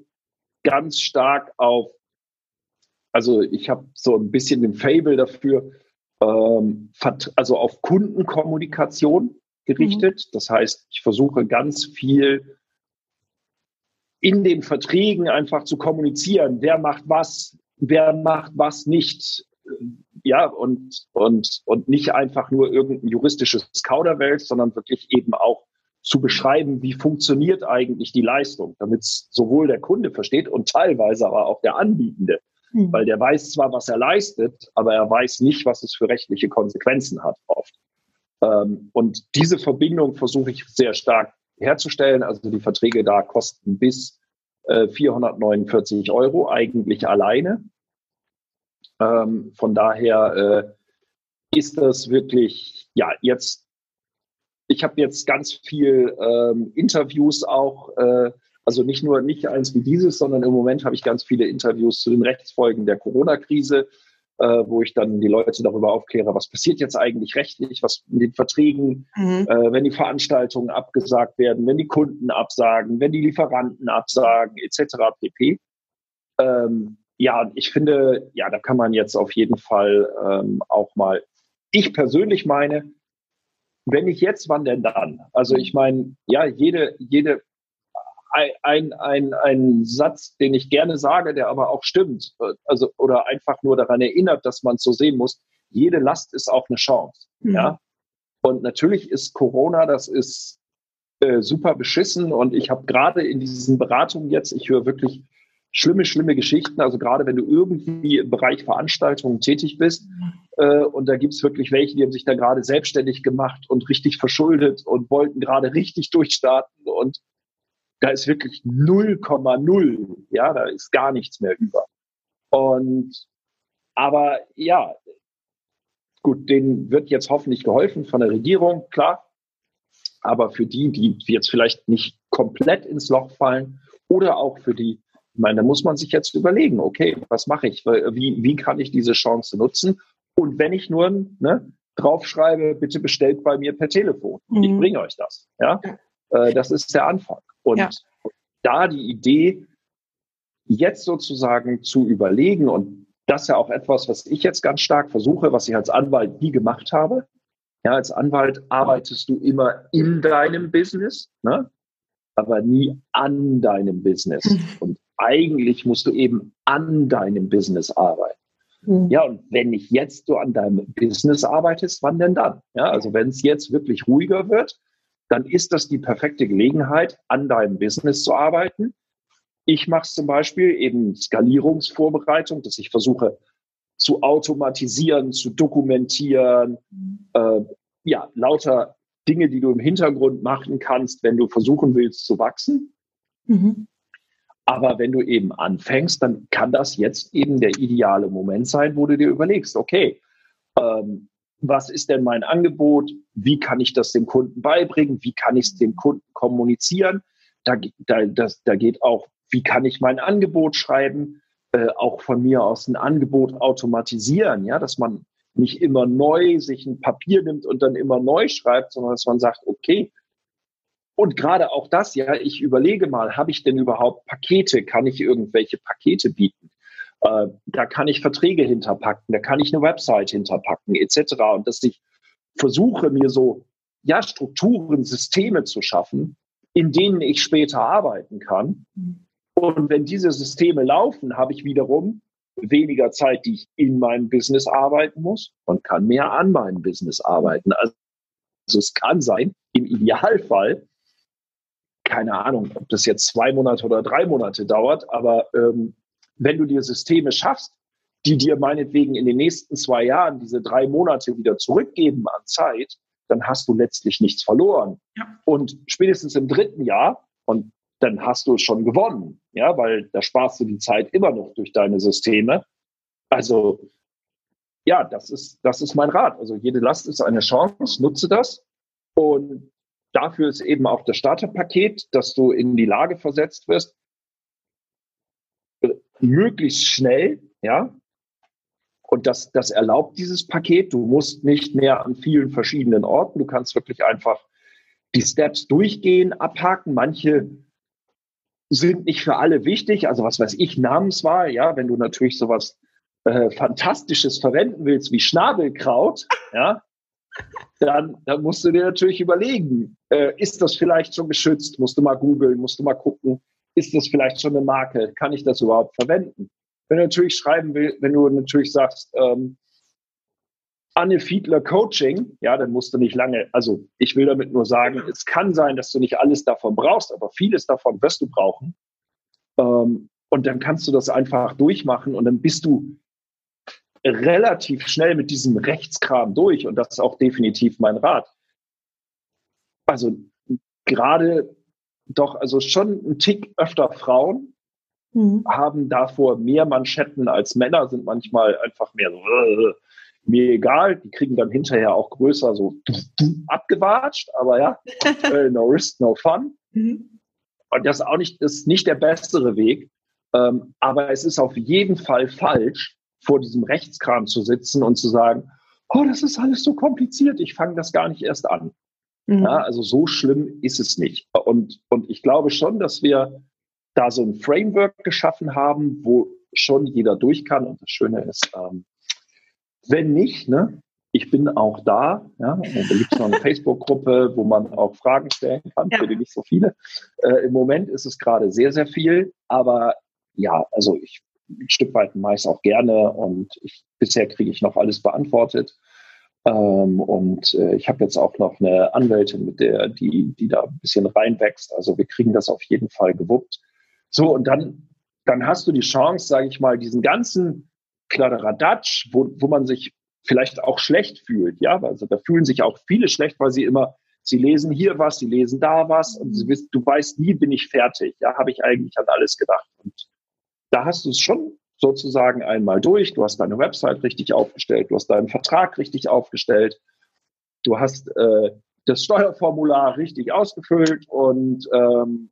[SPEAKER 2] ganz stark auf, also ich habe so ein bisschen den Fable dafür, ähm, also auf Kundenkommunikation gerichtet. Mhm. Das heißt, ich versuche ganz viel in den Verträgen einfach zu kommunizieren, wer macht was, wer macht was nicht. Ja, und, und, und nicht einfach nur irgendein juristisches Kauderwelsch, sondern wirklich eben auch zu beschreiben, wie funktioniert eigentlich die Leistung, damit es sowohl der Kunde versteht und teilweise aber auch der Anbietende. Mhm. Weil der weiß zwar, was er leistet, aber er weiß nicht, was es für rechtliche Konsequenzen hat oft. Ähm, und diese Verbindung versuche ich sehr stark herzustellen. Also die Verträge da kosten bis äh, 449 Euro eigentlich alleine. Ähm, von daher äh, ist das wirklich, ja, jetzt ich habe jetzt ganz viel ähm, Interviews auch, äh, also nicht nur nicht eins wie dieses, sondern im Moment habe ich ganz viele Interviews zu den Rechtsfolgen der Corona-Krise, äh, wo ich dann die Leute darüber aufkläre, was passiert jetzt eigentlich rechtlich, was in den Verträgen, mhm. äh, wenn die Veranstaltungen abgesagt werden, wenn die Kunden absagen, wenn die Lieferanten absagen, etc. pp. Ähm, ja, ich finde, ja, da kann man jetzt auf jeden Fall ähm, auch mal, ich persönlich meine, wenn nicht jetzt, wann denn dann? Also ich meine, ja, jede, jede ein, ein, ein Satz, den ich gerne sage, der aber auch stimmt, also oder einfach nur daran erinnert, dass man es so sehen muss. Jede Last ist auch eine Chance. Mhm. Ja. Und natürlich ist Corona, das ist äh, super beschissen. Und ich habe gerade in diesen Beratungen jetzt, ich höre wirklich schlimme, schlimme Geschichten. Also gerade wenn du irgendwie im Bereich Veranstaltungen tätig bist, äh, und da gibt es wirklich welche, die haben sich da gerade selbstständig gemacht und richtig verschuldet und wollten gerade richtig durchstarten und da ist wirklich 0,0. Ja, da ist gar nichts mehr über. Und aber ja, gut, denen wird jetzt hoffentlich geholfen von der Regierung, klar. Aber für die, die jetzt vielleicht nicht komplett ins Loch fallen oder auch für die, ich meine, da muss man sich jetzt überlegen, okay, was mache ich? Wie, wie kann ich diese Chance nutzen? Und wenn ich nur ne, draufschreibe, bitte bestellt bei mir per Telefon. Mhm. Ich bringe euch das. Ja, das ist der Anfang. Und ja. da die Idee, jetzt sozusagen zu überlegen, und das ist ja auch etwas, was ich jetzt ganz stark versuche, was ich als Anwalt nie gemacht habe. Ja, als Anwalt arbeitest du immer in deinem Business, ne? aber nie an deinem Business. Mhm. Und eigentlich musst du eben an deinem Business arbeiten. Mhm. Ja, und wenn nicht jetzt du an deinem Business arbeitest, wann denn dann? Ja, also wenn es jetzt wirklich ruhiger wird, dann ist das die perfekte Gelegenheit, an deinem Business zu arbeiten. Ich mache es zum Beispiel eben Skalierungsvorbereitung, dass ich versuche zu automatisieren, zu dokumentieren, äh, ja, lauter Dinge, die du im Hintergrund machen kannst, wenn du versuchen willst zu wachsen. Mhm. Aber wenn du eben anfängst, dann kann das jetzt eben der ideale Moment sein, wo du dir überlegst, okay, ähm, was ist denn mein Angebot? Wie kann ich das dem Kunden beibringen? Wie kann ich es dem Kunden kommunizieren? Da, da, das, da geht auch, wie kann ich mein Angebot schreiben? Äh, auch von mir aus ein Angebot automatisieren, ja, dass man nicht immer neu sich ein Papier nimmt und dann immer neu schreibt, sondern dass man sagt, okay, und gerade auch das, ja, ich überlege mal, habe ich denn überhaupt Pakete? Kann ich irgendwelche Pakete bieten? Äh, da kann ich Verträge hinterpacken, da kann ich eine Website hinterpacken, etc. Und dass ich versuche, mir so ja, Strukturen, Systeme zu schaffen, in denen ich später arbeiten kann. Und wenn diese Systeme laufen, habe ich wiederum weniger Zeit, die ich in meinem Business arbeiten muss und kann mehr an meinem Business arbeiten. Also es kann sein, im Idealfall, keine Ahnung, ob das jetzt zwei Monate oder drei Monate dauert, aber ähm, wenn du dir Systeme schaffst, die dir meinetwegen in den nächsten zwei Jahren diese drei Monate wieder zurückgeben an Zeit, dann hast du letztlich nichts verloren. Ja. Und spätestens im dritten Jahr, und dann hast du es schon gewonnen, ja, weil da sparst du die Zeit immer noch durch deine Systeme. Also, ja, das ist, das ist mein Rat. Also jede Last ist eine Chance, nutze das. Und dafür ist eben auch das Starterpaket, dass du in die Lage versetzt wirst, möglichst schnell, ja. Und das, das erlaubt dieses Paket. Du musst nicht mehr an vielen verschiedenen Orten. Du kannst wirklich einfach die Steps durchgehen, abhaken. Manche sind nicht für alle wichtig. Also was weiß ich, Namenswahl, ja, wenn du natürlich sowas äh, Fantastisches verwenden willst wie Schnabelkraut, ja, dann, dann musst du dir natürlich überlegen, äh, ist das vielleicht schon geschützt? Musst du mal googeln, musst du mal gucken ist das vielleicht schon eine Marke? Kann ich das überhaupt verwenden? Wenn du natürlich schreiben willst, wenn du natürlich sagst, ähm, Anne Fiedler Coaching, ja, dann musst du nicht lange, also ich will damit nur sagen, es kann sein, dass du nicht alles davon brauchst, aber vieles davon wirst du brauchen. Ähm, und dann kannst du das einfach durchmachen und dann bist du relativ schnell mit diesem Rechtskram durch und das ist auch definitiv mein Rat. Also gerade doch also schon ein Tick öfter Frauen mhm. haben davor mehr Manschetten als Männer, sind manchmal einfach mehr so, äh, mir egal, die kriegen dann hinterher auch größer so abgewatscht, aber ja, äh, no risk, no fun. Mhm. Und das ist auch nicht, ist nicht der bessere Weg. Ähm, aber es ist auf jeden Fall falsch, vor diesem Rechtskram zu sitzen und zu sagen, oh, das ist alles so kompliziert, ich fange das gar nicht erst an. Mhm. Ja, also so schlimm ist es nicht. Und, und ich glaube schon, dass wir da so ein Framework geschaffen haben, wo schon jeder durch kann. Und das Schöne ist, ähm, wenn nicht, ne, ich bin auch da. Ja? Da gibt es noch eine Facebook-Gruppe, wo man auch Fragen stellen kann, ja. für die nicht so viele. Äh, Im Moment ist es gerade sehr, sehr viel, aber ja, also ich ein Stück weit meist auch gerne und ich, bisher kriege ich noch alles beantwortet. Ähm, und äh, ich habe jetzt auch noch eine Anwältin, mit der, die, die da ein bisschen reinwächst. Also wir kriegen das auf jeden Fall gewuppt. So, und dann, dann hast du die Chance, sage ich mal, diesen ganzen Kladderadatsch, wo, wo man sich vielleicht auch schlecht fühlt. Ja, also da fühlen sich auch viele schlecht, weil sie immer, sie lesen hier was, sie lesen da was und du weißt nie, bin ich fertig. Ja, habe ich eigentlich an alles gedacht. Und da hast du es schon sozusagen einmal durch. Du hast deine Website richtig aufgestellt, du hast deinen Vertrag richtig aufgestellt, du hast äh, das Steuerformular richtig ausgefüllt und ähm,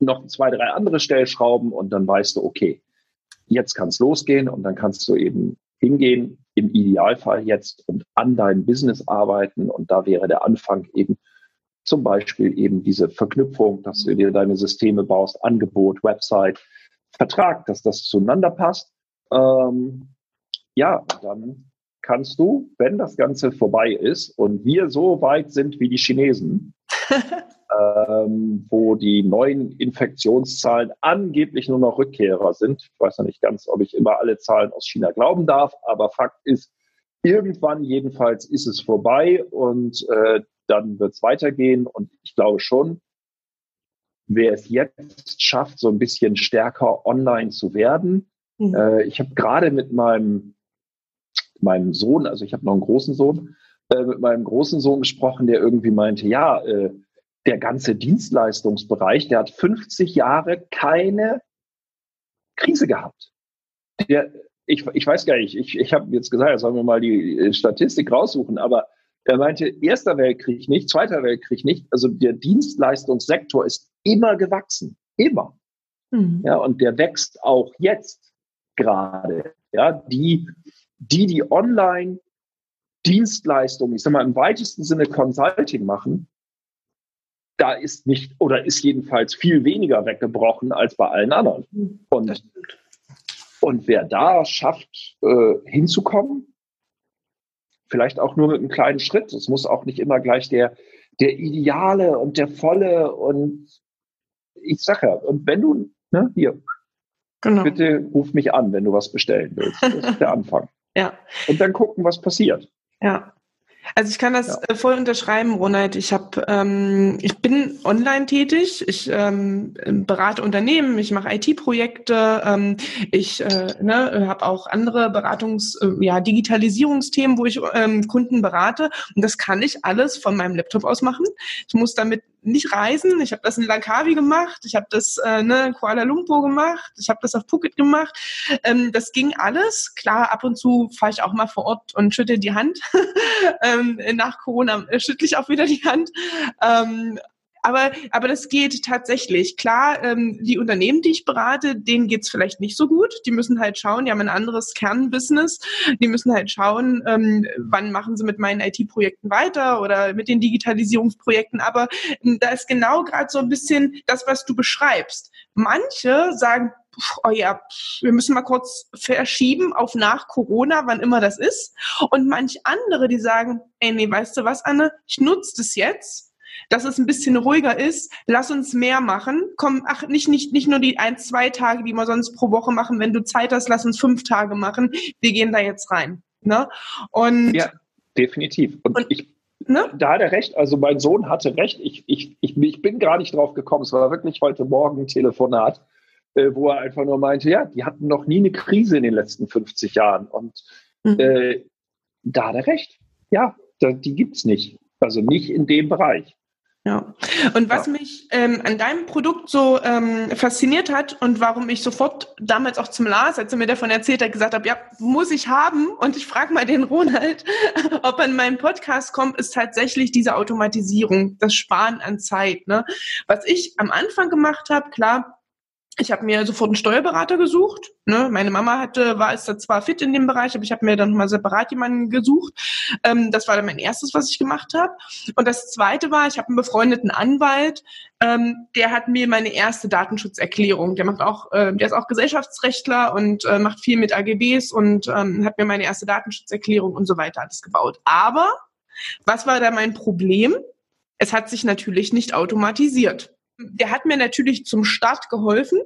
[SPEAKER 2] noch zwei, drei andere Stellschrauben und dann weißt du, okay, jetzt kann es losgehen und dann kannst du eben hingehen, im Idealfall jetzt und an deinem Business arbeiten und da wäre der Anfang eben zum Beispiel eben diese Verknüpfung, dass du dir deine Systeme baust, Angebot, Website, Vertrag, dass das zueinander passt. Ähm, ja, dann kannst du, wenn das Ganze vorbei ist und wir so weit sind wie die Chinesen, ähm, wo die neuen Infektionszahlen angeblich nur noch Rückkehrer sind. Ich weiß noch nicht ganz, ob ich immer alle Zahlen aus China glauben darf, aber Fakt ist, irgendwann jedenfalls ist es vorbei und äh, dann wird es weitergehen. Und ich glaube schon, wer es jetzt schafft, so ein bisschen stärker online zu werden. Mhm. Äh, ich habe gerade mit meinem, meinem Sohn, also ich habe noch einen großen Sohn, äh, mit meinem großen Sohn gesprochen, der irgendwie meinte, ja, äh, der ganze Dienstleistungsbereich, der hat 50 Jahre keine Krise gehabt. Der, ich, ich weiß gar nicht, ich, ich habe jetzt gesagt, sollen wir mal die äh, Statistik raussuchen, aber er meinte, Erster Weltkrieg nicht, Zweiter Weltkrieg nicht. Also der Dienstleistungssektor ist immer gewachsen. Immer. Mhm. Ja, und der wächst auch jetzt gerade. Ja, die, die, die online Dienstleistungen, ich sag mal im weitesten Sinne Consulting machen, da ist nicht oder ist jedenfalls viel weniger weggebrochen als bei allen anderen. Mhm. Und, und wer da schafft, äh, hinzukommen, vielleicht auch nur mit einem kleinen Schritt. Es muss auch nicht immer gleich der, der Ideale und der Volle und ich sage ja, und wenn du, ne, hier, genau. bitte ruf mich an, wenn du was bestellen willst. Das ist der Anfang.
[SPEAKER 1] ja.
[SPEAKER 2] Und dann gucken, was passiert.
[SPEAKER 1] Ja. Also ich kann das ja. Äh, voll unterschreiben, Ronald. Ich habe, ähm, ich bin online tätig. Ich ähm, berate Unternehmen. Ich mache IT-Projekte. Ähm, ich äh, ne, habe auch andere Beratungs-, äh, ja Digitalisierungsthemen, wo ich ähm, Kunden berate. Und das kann ich alles von meinem Laptop aus machen. Ich muss damit nicht reisen. Ich habe das in Langkawi gemacht, ich habe das äh, ne, Kuala Lumpur gemacht, ich habe das auf Phuket gemacht. Ähm, das ging alles. Klar, ab und zu fahre ich auch mal vor Ort und schüttel die Hand. ähm, nach Corona schüttle ich auch wieder die Hand. Ähm, aber, aber das geht tatsächlich. Klar, ähm, die Unternehmen, die ich berate, denen geht's vielleicht nicht so gut. Die müssen halt schauen, die haben ein anderes Kernbusiness. Die müssen halt schauen, ähm, wann machen sie mit meinen IT-Projekten weiter oder mit den Digitalisierungsprojekten. Aber ähm, da ist genau gerade so ein bisschen das, was du beschreibst. Manche sagen, oh ja, wir müssen mal kurz verschieben auf nach Corona, wann immer das ist. Und manch andere, die sagen, ey, nee, weißt du was, Anne, ich nutze das jetzt dass es ein bisschen ruhiger ist. Lass uns mehr machen. Komm, ach, nicht, nicht, nicht nur die ein, zwei Tage, die wir sonst pro Woche machen. Wenn du Zeit hast, lass uns fünf Tage machen. Wir gehen da jetzt rein. Ne? Und
[SPEAKER 2] ja, definitiv. Und, und ich, ne? da hat er recht. Also mein Sohn hatte recht. Ich, ich, ich, ich bin gar nicht drauf gekommen. Es war wirklich heute Morgen ein Telefonat, äh, wo er einfach nur meinte, ja, die hatten noch nie eine Krise in den letzten 50 Jahren. Und mhm. äh, da hat er recht. Ja, da, die gibt's nicht. Also nicht in dem Bereich.
[SPEAKER 1] Ja. Und was ja. mich ähm, an deinem Produkt so ähm, fasziniert hat und warum ich sofort damals auch zum Lars, als er mir davon erzählt hat, gesagt habe, ja, muss ich haben. Und ich frage mal den Ronald, ob er in meinen Podcast kommt, ist tatsächlich diese Automatisierung, das Sparen an Zeit. Ne? Was ich am Anfang gemacht habe, klar, ich habe mir sofort einen Steuerberater gesucht. Ne? Meine Mama hatte, war es zwar fit in dem Bereich, aber ich habe mir dann mal separat jemanden gesucht. Ähm, das war dann mein erstes, was ich gemacht habe. Und das zweite war, ich habe einen befreundeten Anwalt, ähm, der hat mir meine erste Datenschutzerklärung, der macht auch, äh, der ist auch Gesellschaftsrechtler und äh, macht viel mit AGBs und ähm, hat mir meine erste Datenschutzerklärung und so weiter alles gebaut. Aber was war da mein Problem? Es hat sich natürlich nicht automatisiert der hat mir natürlich zum Start geholfen.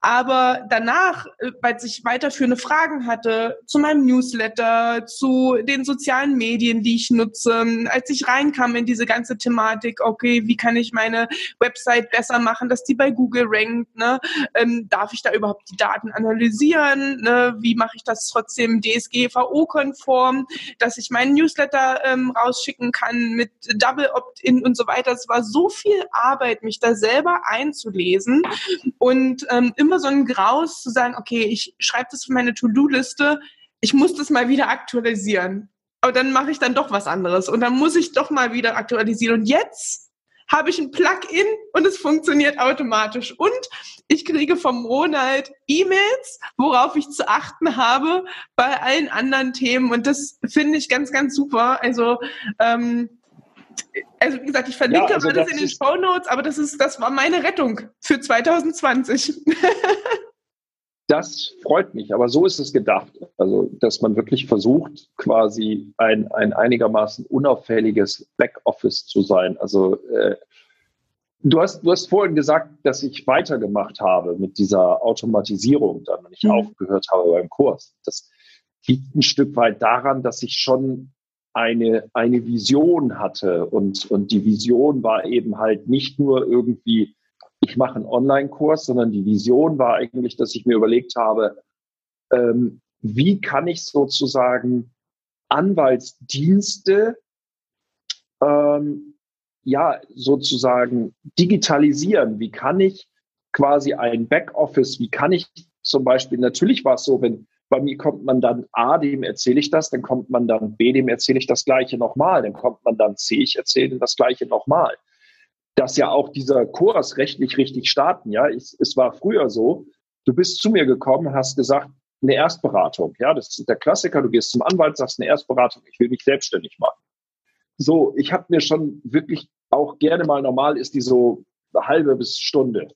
[SPEAKER 1] Aber danach, äh, weil ich weiterführende Fragen hatte zu meinem Newsletter, zu den sozialen Medien, die ich nutze, als ich reinkam in diese ganze Thematik, okay, wie kann ich meine Website besser machen, dass die bei Google rankt, ne? Ähm, darf ich da überhaupt die Daten analysieren? Ne? Wie mache ich das trotzdem DSGVO-konform, dass ich meinen Newsletter ähm, rausschicken kann mit Double Opt-in und so weiter. Es war so viel Arbeit, mich da selber einzulesen und ähm, immer so ein Graus zu sagen, okay, ich schreibe das für meine To-Do-Liste, ich muss das mal wieder aktualisieren. Aber dann mache ich dann doch was anderes und dann muss ich doch mal wieder aktualisieren. Und jetzt habe ich ein Plugin und es funktioniert automatisch. Und ich kriege vom Ronald E-Mails, worauf ich zu achten habe bei allen anderen Themen. Und das finde ich ganz, ganz super. Also ähm, also wie gesagt, ich verlinke ja, also das, das in den Show Notes, aber das ist, das war meine Rettung für 2020.
[SPEAKER 2] das freut mich, aber so ist es gedacht. Also, dass man wirklich versucht, quasi ein, ein einigermaßen unauffälliges Backoffice zu sein. Also, äh, du, hast, du hast vorhin gesagt, dass ich weitergemacht habe mit dieser Automatisierung, dann ich mhm. aufgehört habe beim Kurs. Das liegt ein Stück weit daran, dass ich schon eine, eine Vision hatte. Und, und die Vision war eben halt nicht nur irgendwie, ich mache einen Online-Kurs, sondern die Vision war eigentlich, dass ich mir überlegt habe, ähm, wie kann ich sozusagen Anwaltsdienste ähm, ja sozusagen digitalisieren? Wie kann ich quasi ein Backoffice, wie kann ich zum Beispiel, natürlich war es so, wenn, bei mir kommt man dann A, dem erzähle ich das, dann kommt man dann B, dem erzähle ich das Gleiche nochmal, dann kommt man dann C, ich erzähle das Gleiche nochmal. Dass ja auch dieser Kurs rechtlich richtig starten, ja, ich, es war früher so, du bist zu mir gekommen, hast gesagt, eine Erstberatung, ja, das ist der Klassiker, du gehst zum Anwalt, sagst eine Erstberatung, ich will mich selbstständig machen. So, ich habe mir schon wirklich auch gerne mal normal ist die so eine halbe bis Stunde.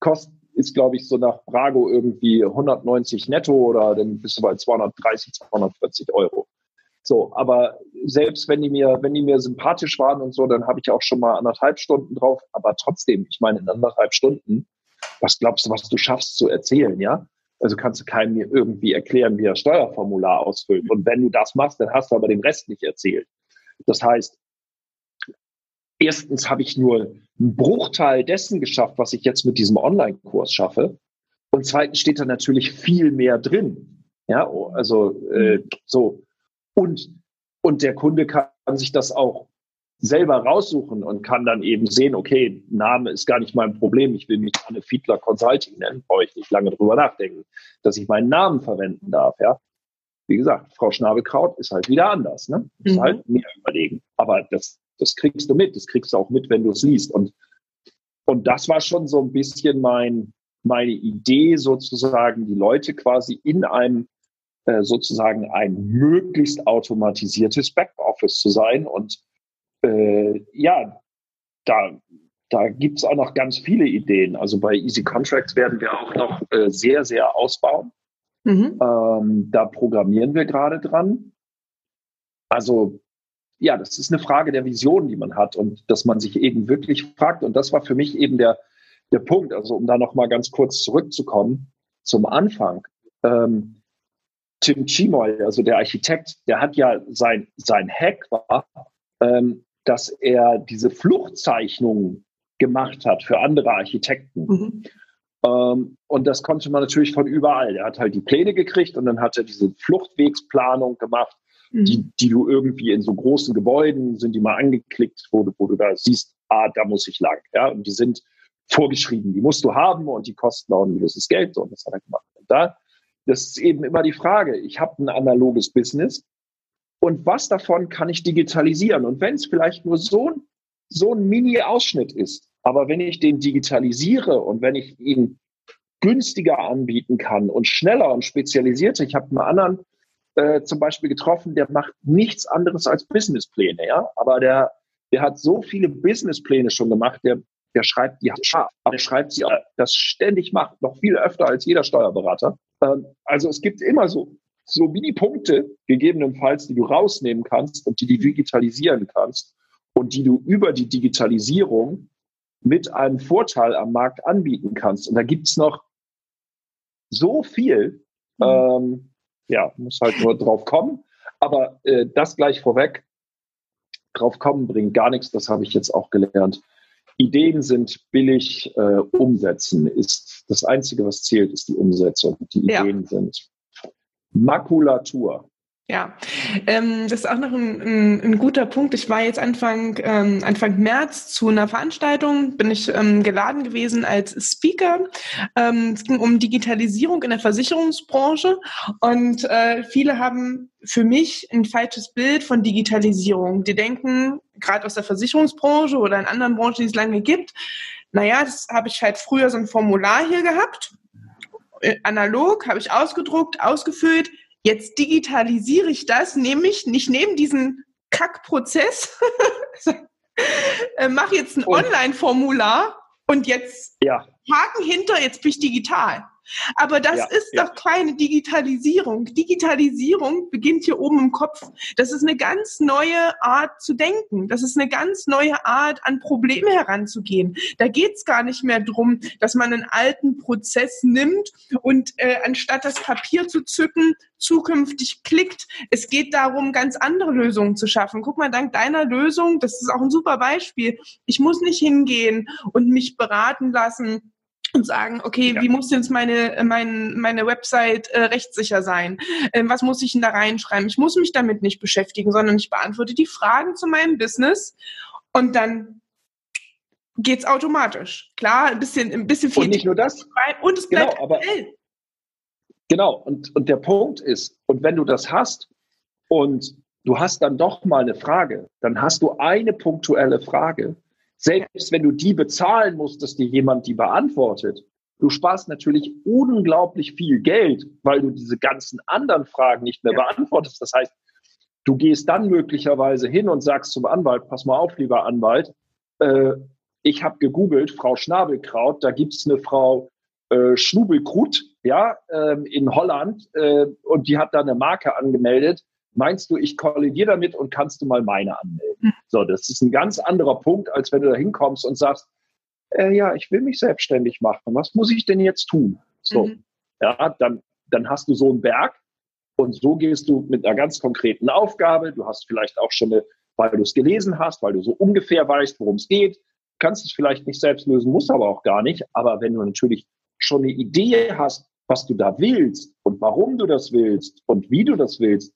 [SPEAKER 2] Kostet ist, glaube ich, so nach Brago irgendwie 190 netto oder dann bist du bei 230, 240 Euro. So, aber selbst wenn die mir, wenn die mir sympathisch waren und so, dann habe ich auch schon mal anderthalb Stunden drauf. Aber trotzdem, ich meine, in anderthalb Stunden, was glaubst du, was du schaffst zu erzählen, ja? Also kannst du keinem mir irgendwie erklären, wie er Steuerformular ausfüllt. Und wenn du das machst, dann hast du aber den Rest nicht erzählt. Das heißt, erstens habe ich nur einen Bruchteil dessen geschafft, was ich jetzt mit diesem Online-Kurs schaffe. Und zweitens steht da natürlich viel mehr drin. Ja, also äh, so. Und, und der Kunde kann sich das auch selber raussuchen und kann dann eben sehen, okay, Name ist gar nicht mein Problem. Ich will mich Anne Fiedler Consulting nennen, brauche ich nicht lange drüber nachdenken, dass ich meinen Namen verwenden darf, ja. Wie gesagt, Frau Schnabelkraut ist halt wieder anders, ne? Ist mhm. halt mehr überlegen. Aber das, das kriegst du mit. Das kriegst du auch mit, wenn du es liest. Und, und das war schon so ein bisschen mein, meine Idee, sozusagen, die Leute quasi in einem äh, sozusagen ein möglichst automatisiertes Backoffice zu sein. Und äh, ja, da, da gibt es auch noch ganz viele Ideen. Also bei Easy Contracts werden wir auch noch äh, sehr, sehr ausbauen. Mhm. Ähm, da programmieren wir gerade dran. Also ja, das ist eine Frage der Vision, die man hat und dass man sich eben wirklich fragt. Und das war für mich eben der, der Punkt. Also um da nochmal ganz kurz zurückzukommen zum Anfang. Ähm, Tim Chimoy, also der Architekt, der hat ja sein, sein Hack war, ähm, dass er diese Fluchtzeichnungen gemacht hat für andere Architekten. Mhm. Ähm, und das konnte man natürlich von überall. Er hat halt die Pläne gekriegt und dann hat er diese Fluchtwegsplanung gemacht mhm. die du irgendwie in so großen Gebäuden sind die mal angeklickt, wo du, wo du da siehst, ah, da muss ich lang. Ja, und die sind vorgeschrieben, die musst du haben und die kosten auch ein gewisses Geld. So, und das hat er gemacht. Und da, das ist eben immer die Frage. Ich habe ein analoges Business und was davon kann ich digitalisieren? Und wenn es vielleicht nur so, so ein Mini-Ausschnitt ist, Aber wenn ich den digitalisiere und wenn ich ihn günstiger anbieten kann und schneller und spezialisierter, ich habe einen anderen äh, zum Beispiel getroffen, der macht nichts anderes als Businesspläne, ja, aber der, der hat so viele Businesspläne schon gemacht, der, der schreibt die scharf, der schreibt sie, das ständig macht, noch viel öfter als jeder Steuerberater. Ähm, also es gibt immer so, so Mini-Punkte, gegebenenfalls, die du rausnehmen kannst und die du digitalisieren kannst und die du über die Digitalisierung mit einem Vorteil am Markt anbieten kannst. Und da gibt's noch so viel, mhm. ähm, ja, muss halt nur drauf kommen. Aber äh, das gleich vorweg, drauf kommen bringt gar nichts, das habe ich jetzt auch gelernt. Ideen sind billig, äh, umsetzen ist das Einzige, was zählt, ist die Umsetzung. Die Ideen ja. sind Makulatur.
[SPEAKER 1] Ja, ähm, das ist auch noch ein, ein, ein, guter Punkt. Ich war jetzt Anfang, ähm, Anfang März zu einer Veranstaltung, bin ich ähm, geladen gewesen als Speaker. Ähm, es ging um Digitalisierung in der Versicherungsbranche und äh, viele haben für mich ein falsches Bild von Digitalisierung. Die denken, gerade aus der Versicherungsbranche oder in anderen Branchen, die es lange gibt, naja, das habe ich halt früher so ein Formular hier gehabt. Äh, analog habe ich ausgedruckt, ausgefüllt Jetzt digitalisiere ich das, nämlich nicht neben diesen Kackprozess, äh, mache jetzt ein Online-Formular und jetzt ja. Haken hinter, jetzt bin ich digital. Aber das ja, ist ja. doch keine Digitalisierung. Digitalisierung beginnt hier oben im Kopf. Das ist eine ganz neue Art zu denken. Das ist eine ganz neue Art, an Probleme heranzugehen. Da geht's gar nicht mehr drum, dass man einen alten Prozess nimmt und äh, anstatt das Papier zu zücken, zukünftig klickt. Es geht darum, ganz andere Lösungen zu schaffen. Guck mal, dank deiner Lösung, das ist auch ein super Beispiel. Ich muss nicht hingehen und mich beraten lassen und sagen, okay, ja. wie muss jetzt meine, mein, meine Website äh, rechtssicher sein? Ähm, was muss ich denn da reinschreiben? Ich muss mich damit nicht beschäftigen, sondern ich beantworte die Fragen zu meinem Business und dann geht's automatisch. Klar, ein bisschen, ein bisschen
[SPEAKER 2] viel. Und nicht nur das.
[SPEAKER 1] Und es bleibt genau,
[SPEAKER 2] aber, Genau, und, und der Punkt ist, und wenn du das hast und du hast dann doch mal eine Frage, dann hast du eine punktuelle Frage selbst wenn du die bezahlen musst, dass dir jemand die beantwortet, du sparst natürlich unglaublich viel Geld, weil du diese ganzen anderen Fragen nicht mehr ja. beantwortest. Das heißt, du gehst dann möglicherweise hin und sagst zum Anwalt, pass mal auf, lieber Anwalt, äh, ich habe gegoogelt, Frau Schnabelkraut, da gibt's eine Frau äh, Schnubelkrut, ja, ähm, in Holland, äh, und die hat da eine Marke angemeldet meinst du, ich kollidiere damit und kannst du mal meine anmelden? So, das ist ein ganz anderer Punkt, als wenn du da hinkommst und sagst, äh, ja, ich will mich selbstständig machen. Was muss ich denn jetzt tun? So, mhm. ja, dann, dann hast du so einen Berg und so gehst du mit einer ganz konkreten Aufgabe. Du hast vielleicht auch schon eine, weil du es gelesen hast, weil du so ungefähr weißt, worum es geht. Kannst es vielleicht nicht selbst lösen, musst aber auch gar nicht. Aber wenn du natürlich schon eine Idee hast, was du da willst und warum du das willst und wie du das willst,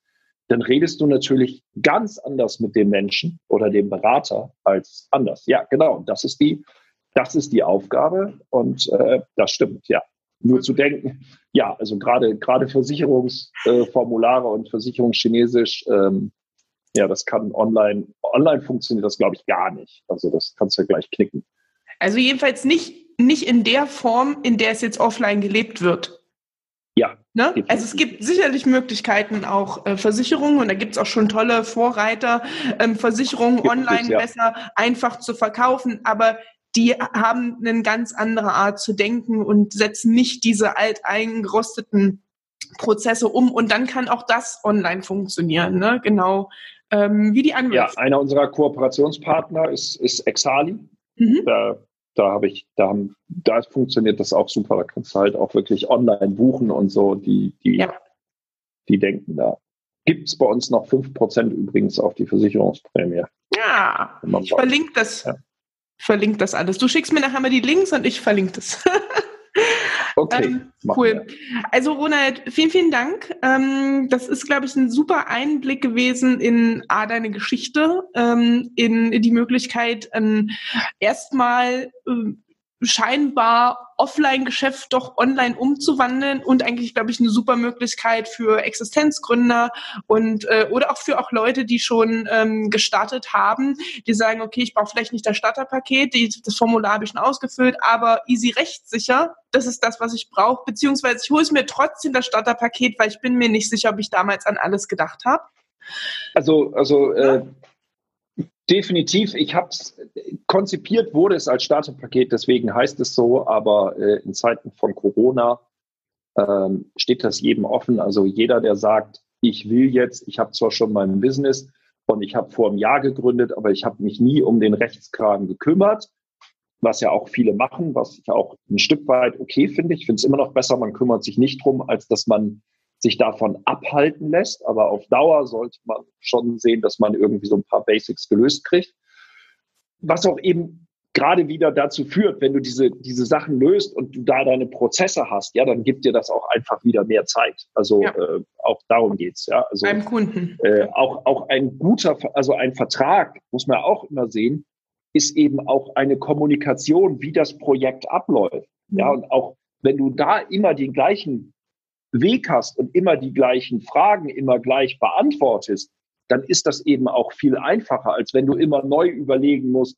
[SPEAKER 2] dann redest du natürlich ganz anders mit dem Menschen oder dem Berater als anders. Ja, genau. Das ist die, das ist die Aufgabe und äh, das stimmt, ja. Nur zu denken, ja, also gerade gerade Versicherungsformulare äh, und Versicherungschinesisch, ähm, ja, das kann online, online funktioniert das, glaube ich, gar nicht. Also das kannst du ja gleich knicken.
[SPEAKER 1] Also jedenfalls nicht, nicht in der Form, in der es jetzt offline gelebt wird.
[SPEAKER 2] Ja.
[SPEAKER 1] Ne? Also es gibt sicherlich Möglichkeiten auch äh, Versicherungen und da gibt es auch schon tolle Vorreiter, ähm, Versicherungen online es, ja. besser einfach zu verkaufen, aber die haben eine ganz andere Art zu denken und setzen nicht diese alteingerosteten Prozesse um und dann kann auch das online funktionieren, ne? genau ähm, wie die Anwälte.
[SPEAKER 2] Ja, einer unserer Kooperationspartner ist, ist Exali. Mhm. Da da habe ich, da, haben, da funktioniert das auch super. Da kannst du halt auch wirklich online buchen und so. Die, die, ja. die denken da. Gibt es bei uns noch 5% übrigens auf die Versicherungsprämie.
[SPEAKER 1] Ja, ich verlinke das. Ja. Verlinke das alles. Du schickst mir nachher mal die Links und ich verlinke das.
[SPEAKER 2] Okay. Ähm,
[SPEAKER 1] cool. Also Ronald, vielen, vielen Dank. Ähm, das ist, glaube ich, ein super Einblick gewesen in A, deine Geschichte, ähm, in, in, die Möglichkeit, ähm, erstmal äh, scheinbar Offline-Geschäft doch online umzuwandeln und eigentlich, glaube ich, eine super Möglichkeit für Existenzgründer und äh, oder auch für auch Leute, die schon ähm, gestartet haben, die sagen, okay, ich brauche vielleicht nicht das Starterpaket, die, das Formular habe ich schon ausgefüllt, aber easy rechtssicher, das ist das, was ich brauche, beziehungsweise ich hole es mir trotzdem das Starterpaket, weil ich bin mir nicht sicher, ob ich damals an alles gedacht habe.
[SPEAKER 2] Also, also äh, Definitiv. Ich habe es konzipiert, wurde es als Starterpaket, deswegen heißt es so, aber äh, in Zeiten von Corona ähm, steht das jedem offen. Also jeder, der sagt, ich will jetzt, ich habe zwar schon mein Business und ich habe vor einem Jahr gegründet, aber ich habe mich nie um den Rechtskragen gekümmert, was ja auch viele machen, was ich auch ein Stück weit okay finde. Ich finde es immer noch besser, man kümmert sich nicht drum, als dass man sich davon abhalten lässt. Aber auf Dauer sollte man schon sehen, dass man irgendwie so ein paar Basics gelöst kriegt. Was auch eben gerade wieder dazu führt, wenn du diese, diese Sachen löst und du da deine Prozesse hast, ja, dann gibt dir das auch einfach wieder mehr Zeit. Also ja. äh, auch darum geht's, ja. Also,
[SPEAKER 1] Beim Kunden.
[SPEAKER 2] Äh, auch, auch ein guter, also ein Vertrag, muss man auch immer sehen, ist eben auch eine Kommunikation, wie das Projekt abläuft. Mhm. Ja, und auch wenn du da immer den gleichen Weg hast und immer die gleichen Fragen immer gleich beantwortest, dann ist das eben auch viel einfacher, als wenn du immer neu überlegen musst,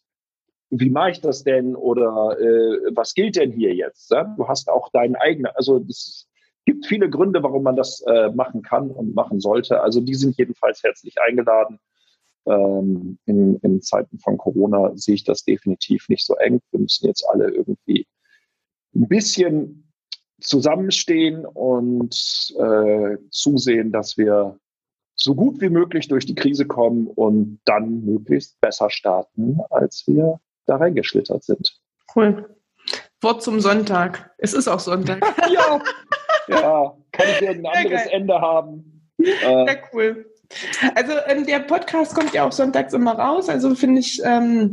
[SPEAKER 2] wie mache ich das denn oder äh, was gilt denn hier jetzt? Ja? Du hast auch deinen eigenen, also es gibt viele Gründe, warum man das äh, machen kann und machen sollte. Also die sind jedenfalls herzlich eingeladen. Ähm, in, in Zeiten von Corona sehe ich das definitiv nicht so eng. Wir müssen jetzt alle irgendwie ein bisschen zusammenstehen und äh, zusehen, dass wir so gut wie möglich durch die Krise kommen und dann möglichst besser starten, als wir da reingeschlittert sind.
[SPEAKER 1] Cool. Wort zum Sonntag. Es ist auch Sonntag.
[SPEAKER 2] ja. ja, kann ich irgendein anderes geil. Ende haben.
[SPEAKER 1] Äh, ja, cool. Also ähm, der Podcast kommt ja auch sonntags immer raus. Also finde ich ähm,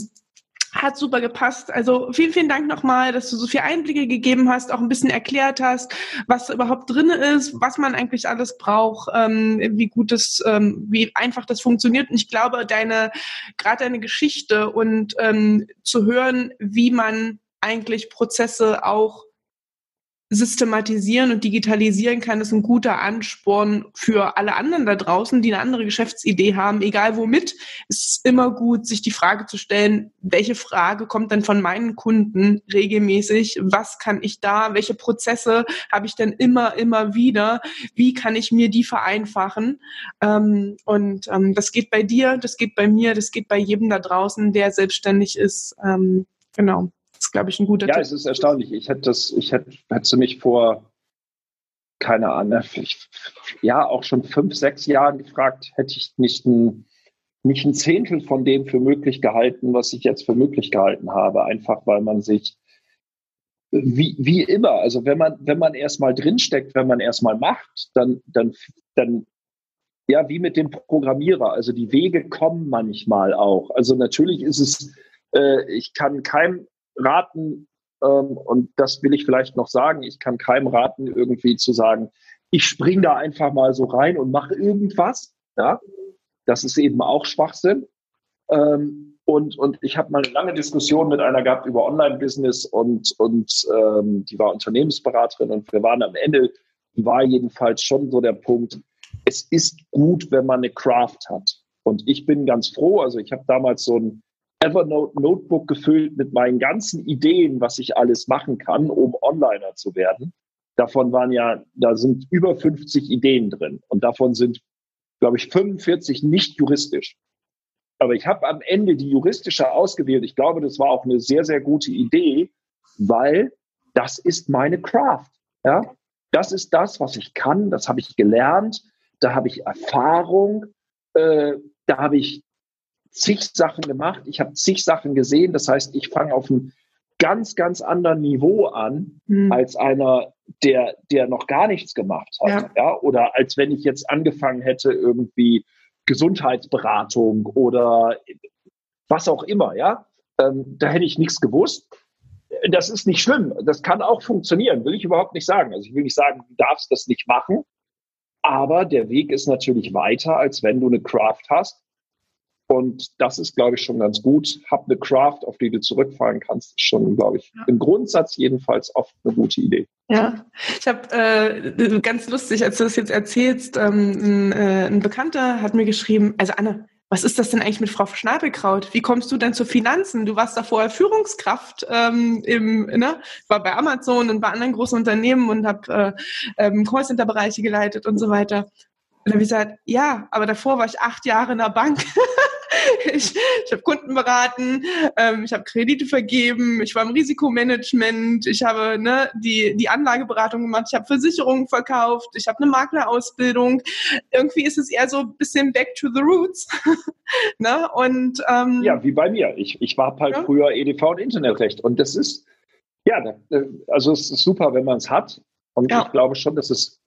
[SPEAKER 1] hat super gepasst. Also vielen, vielen Dank nochmal, dass du so viel Einblicke gegeben hast, auch ein bisschen erklärt hast, was überhaupt drin ist, was man eigentlich alles braucht, ähm, wie gut es, ähm, wie einfach das funktioniert. Und ich glaube, deine, gerade deine Geschichte und ähm, zu hören, wie man eigentlich Prozesse auch systematisieren und digitalisieren kann, ist ein guter Ansporn für alle anderen da draußen, die eine andere Geschäftsidee haben, egal womit. Es ist immer gut, sich die Frage zu stellen, welche Frage kommt denn von meinen Kunden regelmäßig? Was kann ich da? Welche Prozesse habe ich denn immer, immer wieder? Wie kann ich mir die vereinfachen? Ähm, und ähm, das geht bei dir, das geht bei mir, das geht bei jedem da draußen, der selbstständig ist. Ähm, genau. Das ist, glaube ich, ein guter
[SPEAKER 2] Ja, Tipp. es ist erstaunlich. Ich hätte das, ich hätte, hätte mich vor, keine Ahnung, ich, ja, auch schon fünf, sechs Jahren gefragt, hätte ich nicht ein, nicht ein Zehntel von dem für möglich gehalten, was ich jetzt für möglich gehalten habe. Einfach weil man sich wie, wie immer, also wenn man, wenn man erstmal drinsteckt, wenn man erstmal macht, dann, dann, dann, ja, wie mit dem Programmierer. Also die Wege kommen manchmal auch. Also natürlich ist es, äh, ich kann keinem raten, ähm, und das will ich vielleicht noch sagen, ich kann keinem raten, irgendwie zu sagen, ich spring da einfach mal so rein und mache irgendwas. Ja, das ist eben auch Schwachsinn. Ähm, und, und ich habe mal eine lange Diskussion mit einer gehabt über Online-Business und, und ähm, die war Unternehmensberaterin und wir waren am Ende, war jedenfalls schon so der Punkt, es ist gut, wenn man eine Craft hat. Und ich bin ganz froh, also ich habe damals so ein Evernote Notebook gefüllt mit meinen ganzen Ideen, was ich alles machen kann, um Onliner zu werden. Davon waren ja, da sind über 50 Ideen drin und davon sind, glaube ich, 45 nicht juristisch. Aber ich habe am Ende die juristische ausgewählt. Ich glaube, das war auch eine sehr, sehr gute Idee, weil das ist meine Craft. Ja, das ist das, was ich kann. Das habe ich gelernt. Da habe ich Erfahrung. Äh, da habe ich zig Sachen gemacht, ich habe zig Sachen gesehen. Das heißt, ich fange auf einem ganz, ganz anderen Niveau an, mhm. als einer, der, der noch gar nichts gemacht hat. Ja. ja. Oder als wenn ich jetzt angefangen hätte, irgendwie Gesundheitsberatung oder was auch immer, ja. Ähm, da hätte ich nichts gewusst. Das ist nicht schlimm. Das kann auch funktionieren, will ich überhaupt nicht sagen. Also ich will nicht sagen, du darfst das nicht machen. Aber der Weg ist natürlich weiter, als wenn du eine Craft hast Und das ist, glaube ich, schon ganz gut. Hab eine Craft, auf die du zurückfallen kannst, ist schon, glaube ich, ja. im Grundsatz jedenfalls oft eine gute Idee.
[SPEAKER 1] Ja, ich habe äh, ganz lustig, als du das jetzt erzählst, ähm, ein, äh, ein Bekannter hat mir geschrieben, also Anna, was ist das denn eigentlich mit Frau Schnabelkraut? Wie kommst du denn zu Finanzen? Du warst da vorher Führungskraft ähm, im, ne? war bei Amazon und bei anderen großen Unternehmen und habe äh, ähm, Callcenter-Bereiche geleitet und so weiter. Und dann habe ich gesagt, ja, aber davor war ich acht Jahre in der Bank. ich ich habe Kunden beraten, ähm, ich habe Kredite vergeben, ich war im Risikomanagement, ich habe ne, die, die Anlageberatung gemacht, ich habe Versicherungen verkauft, ich habe eine Maklerausbildung. Irgendwie ist es eher so ein bisschen back to the roots. ne? und, ähm,
[SPEAKER 2] ja, wie bei mir. Ich, ich war halt ja. früher EDV und Internetrecht. Und das ist, ja, also es ist super, wenn man es hat. Und ja. ich glaube schon, dass es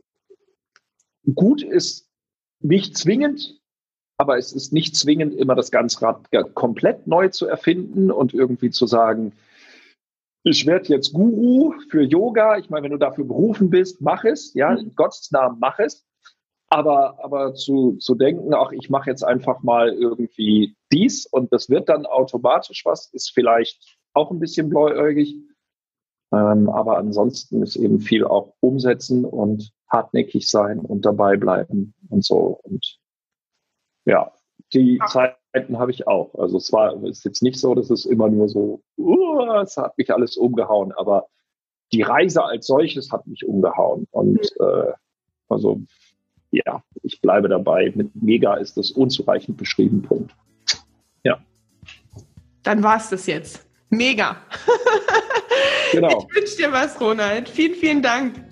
[SPEAKER 2] gut ist, nicht zwingend, aber es ist nicht zwingend, immer das ganze Rad komplett neu zu erfinden und irgendwie zu sagen, ich werde jetzt Guru für Yoga. Ich meine, wenn du dafür berufen bist, mach es, ja, in Gottes Namen mach es. Aber, aber zu, zu denken, ach, ich mache jetzt einfach mal irgendwie dies und das wird dann automatisch was, ist vielleicht auch ein bisschen bläuäugig. Ähm, aber ansonsten ist eben viel auch umsetzen und hartnäckig sein und dabei bleiben und so. Und ja, die Ach. Zeiten habe ich auch. Also es war ist jetzt nicht so, dass es immer nur so, uh, es hat mich alles umgehauen, aber die Reise als solches hat mich umgehauen. Und mhm. äh, also ja, ich bleibe dabei. Mit mega ist das unzureichend beschrieben. Punkt. Ja.
[SPEAKER 1] Dann war es das jetzt. Mega. Genau. Ich wünsche dir was, Ronald. Vielen, vielen Dank.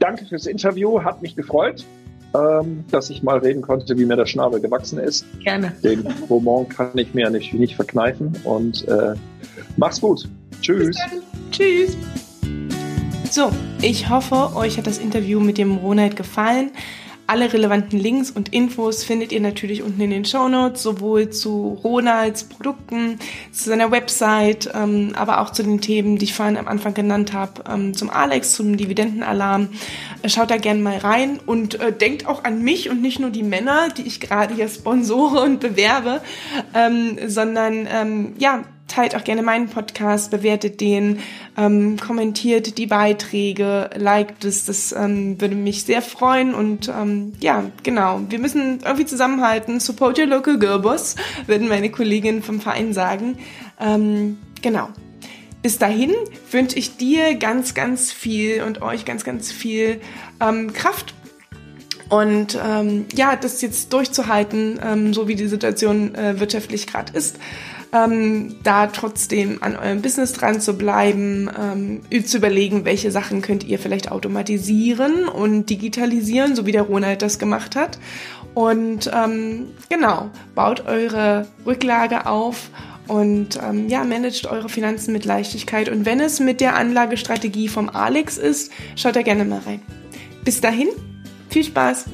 [SPEAKER 2] Danke fürs Interview, hat mich gefreut ähm, dass ich mal reden konnte, wie mir der Schnabel gewachsen ist.
[SPEAKER 1] Gerne.
[SPEAKER 2] Den Roman kann ich mir nicht, nicht verkneifen. Und äh, mach's gut. Tschüss.
[SPEAKER 1] Tschüss. So, ich hoffe, euch hat das Interview mit dem Ronald gefallen. Alle relevanten Links und Infos findet ihr natürlich unten in den Show Notes, sowohl zu Ronalds Produkten, zu seiner Website, ähm, aber auch zu den Themen, die ich vorhin am Anfang genannt habe, ähm, zum Alex, zum Dividendenalarm. Äh, schaut da gerne mal rein und äh, denkt auch an mich und nicht nur die Männer, die ich gerade hier sponsore und bewerbe, ähm, sondern ähm, ja, teilt auch gerne meinen Podcast, bewertet den, ähm, kommentiert die Beiträge, liked es, das ähm, würde mich sehr freuen. Und ähm, ja, genau, wir müssen irgendwie zusammenhalten, support your local girl boss, würden meine Kolleginnen vom Verein sagen. Ähm, genau. Bis dahin wünsche ich dir ganz, ganz viel und euch ganz, ganz viel ähm, Kraft. Und ähm, ja, das jetzt durchzuhalten, ähm, so wie die Situation äh, wirtschaftlich gerade ist ähm, da trotzdem an eurem Business dran zu bleiben, ähm, zu überlegen, welche Sachen könnt ihr vielleicht automatisieren und digitalisieren, so wie der Ronald das gemacht hat. Und ähm, genau, baut eure Rücklage auf und ähm, ja, managt eure Finanzen mit Leichtigkeit. Und wenn es mit der Anlagestrategie vom Alex ist, schaut da gerne mal rein. Bis dahin, viel Spaß!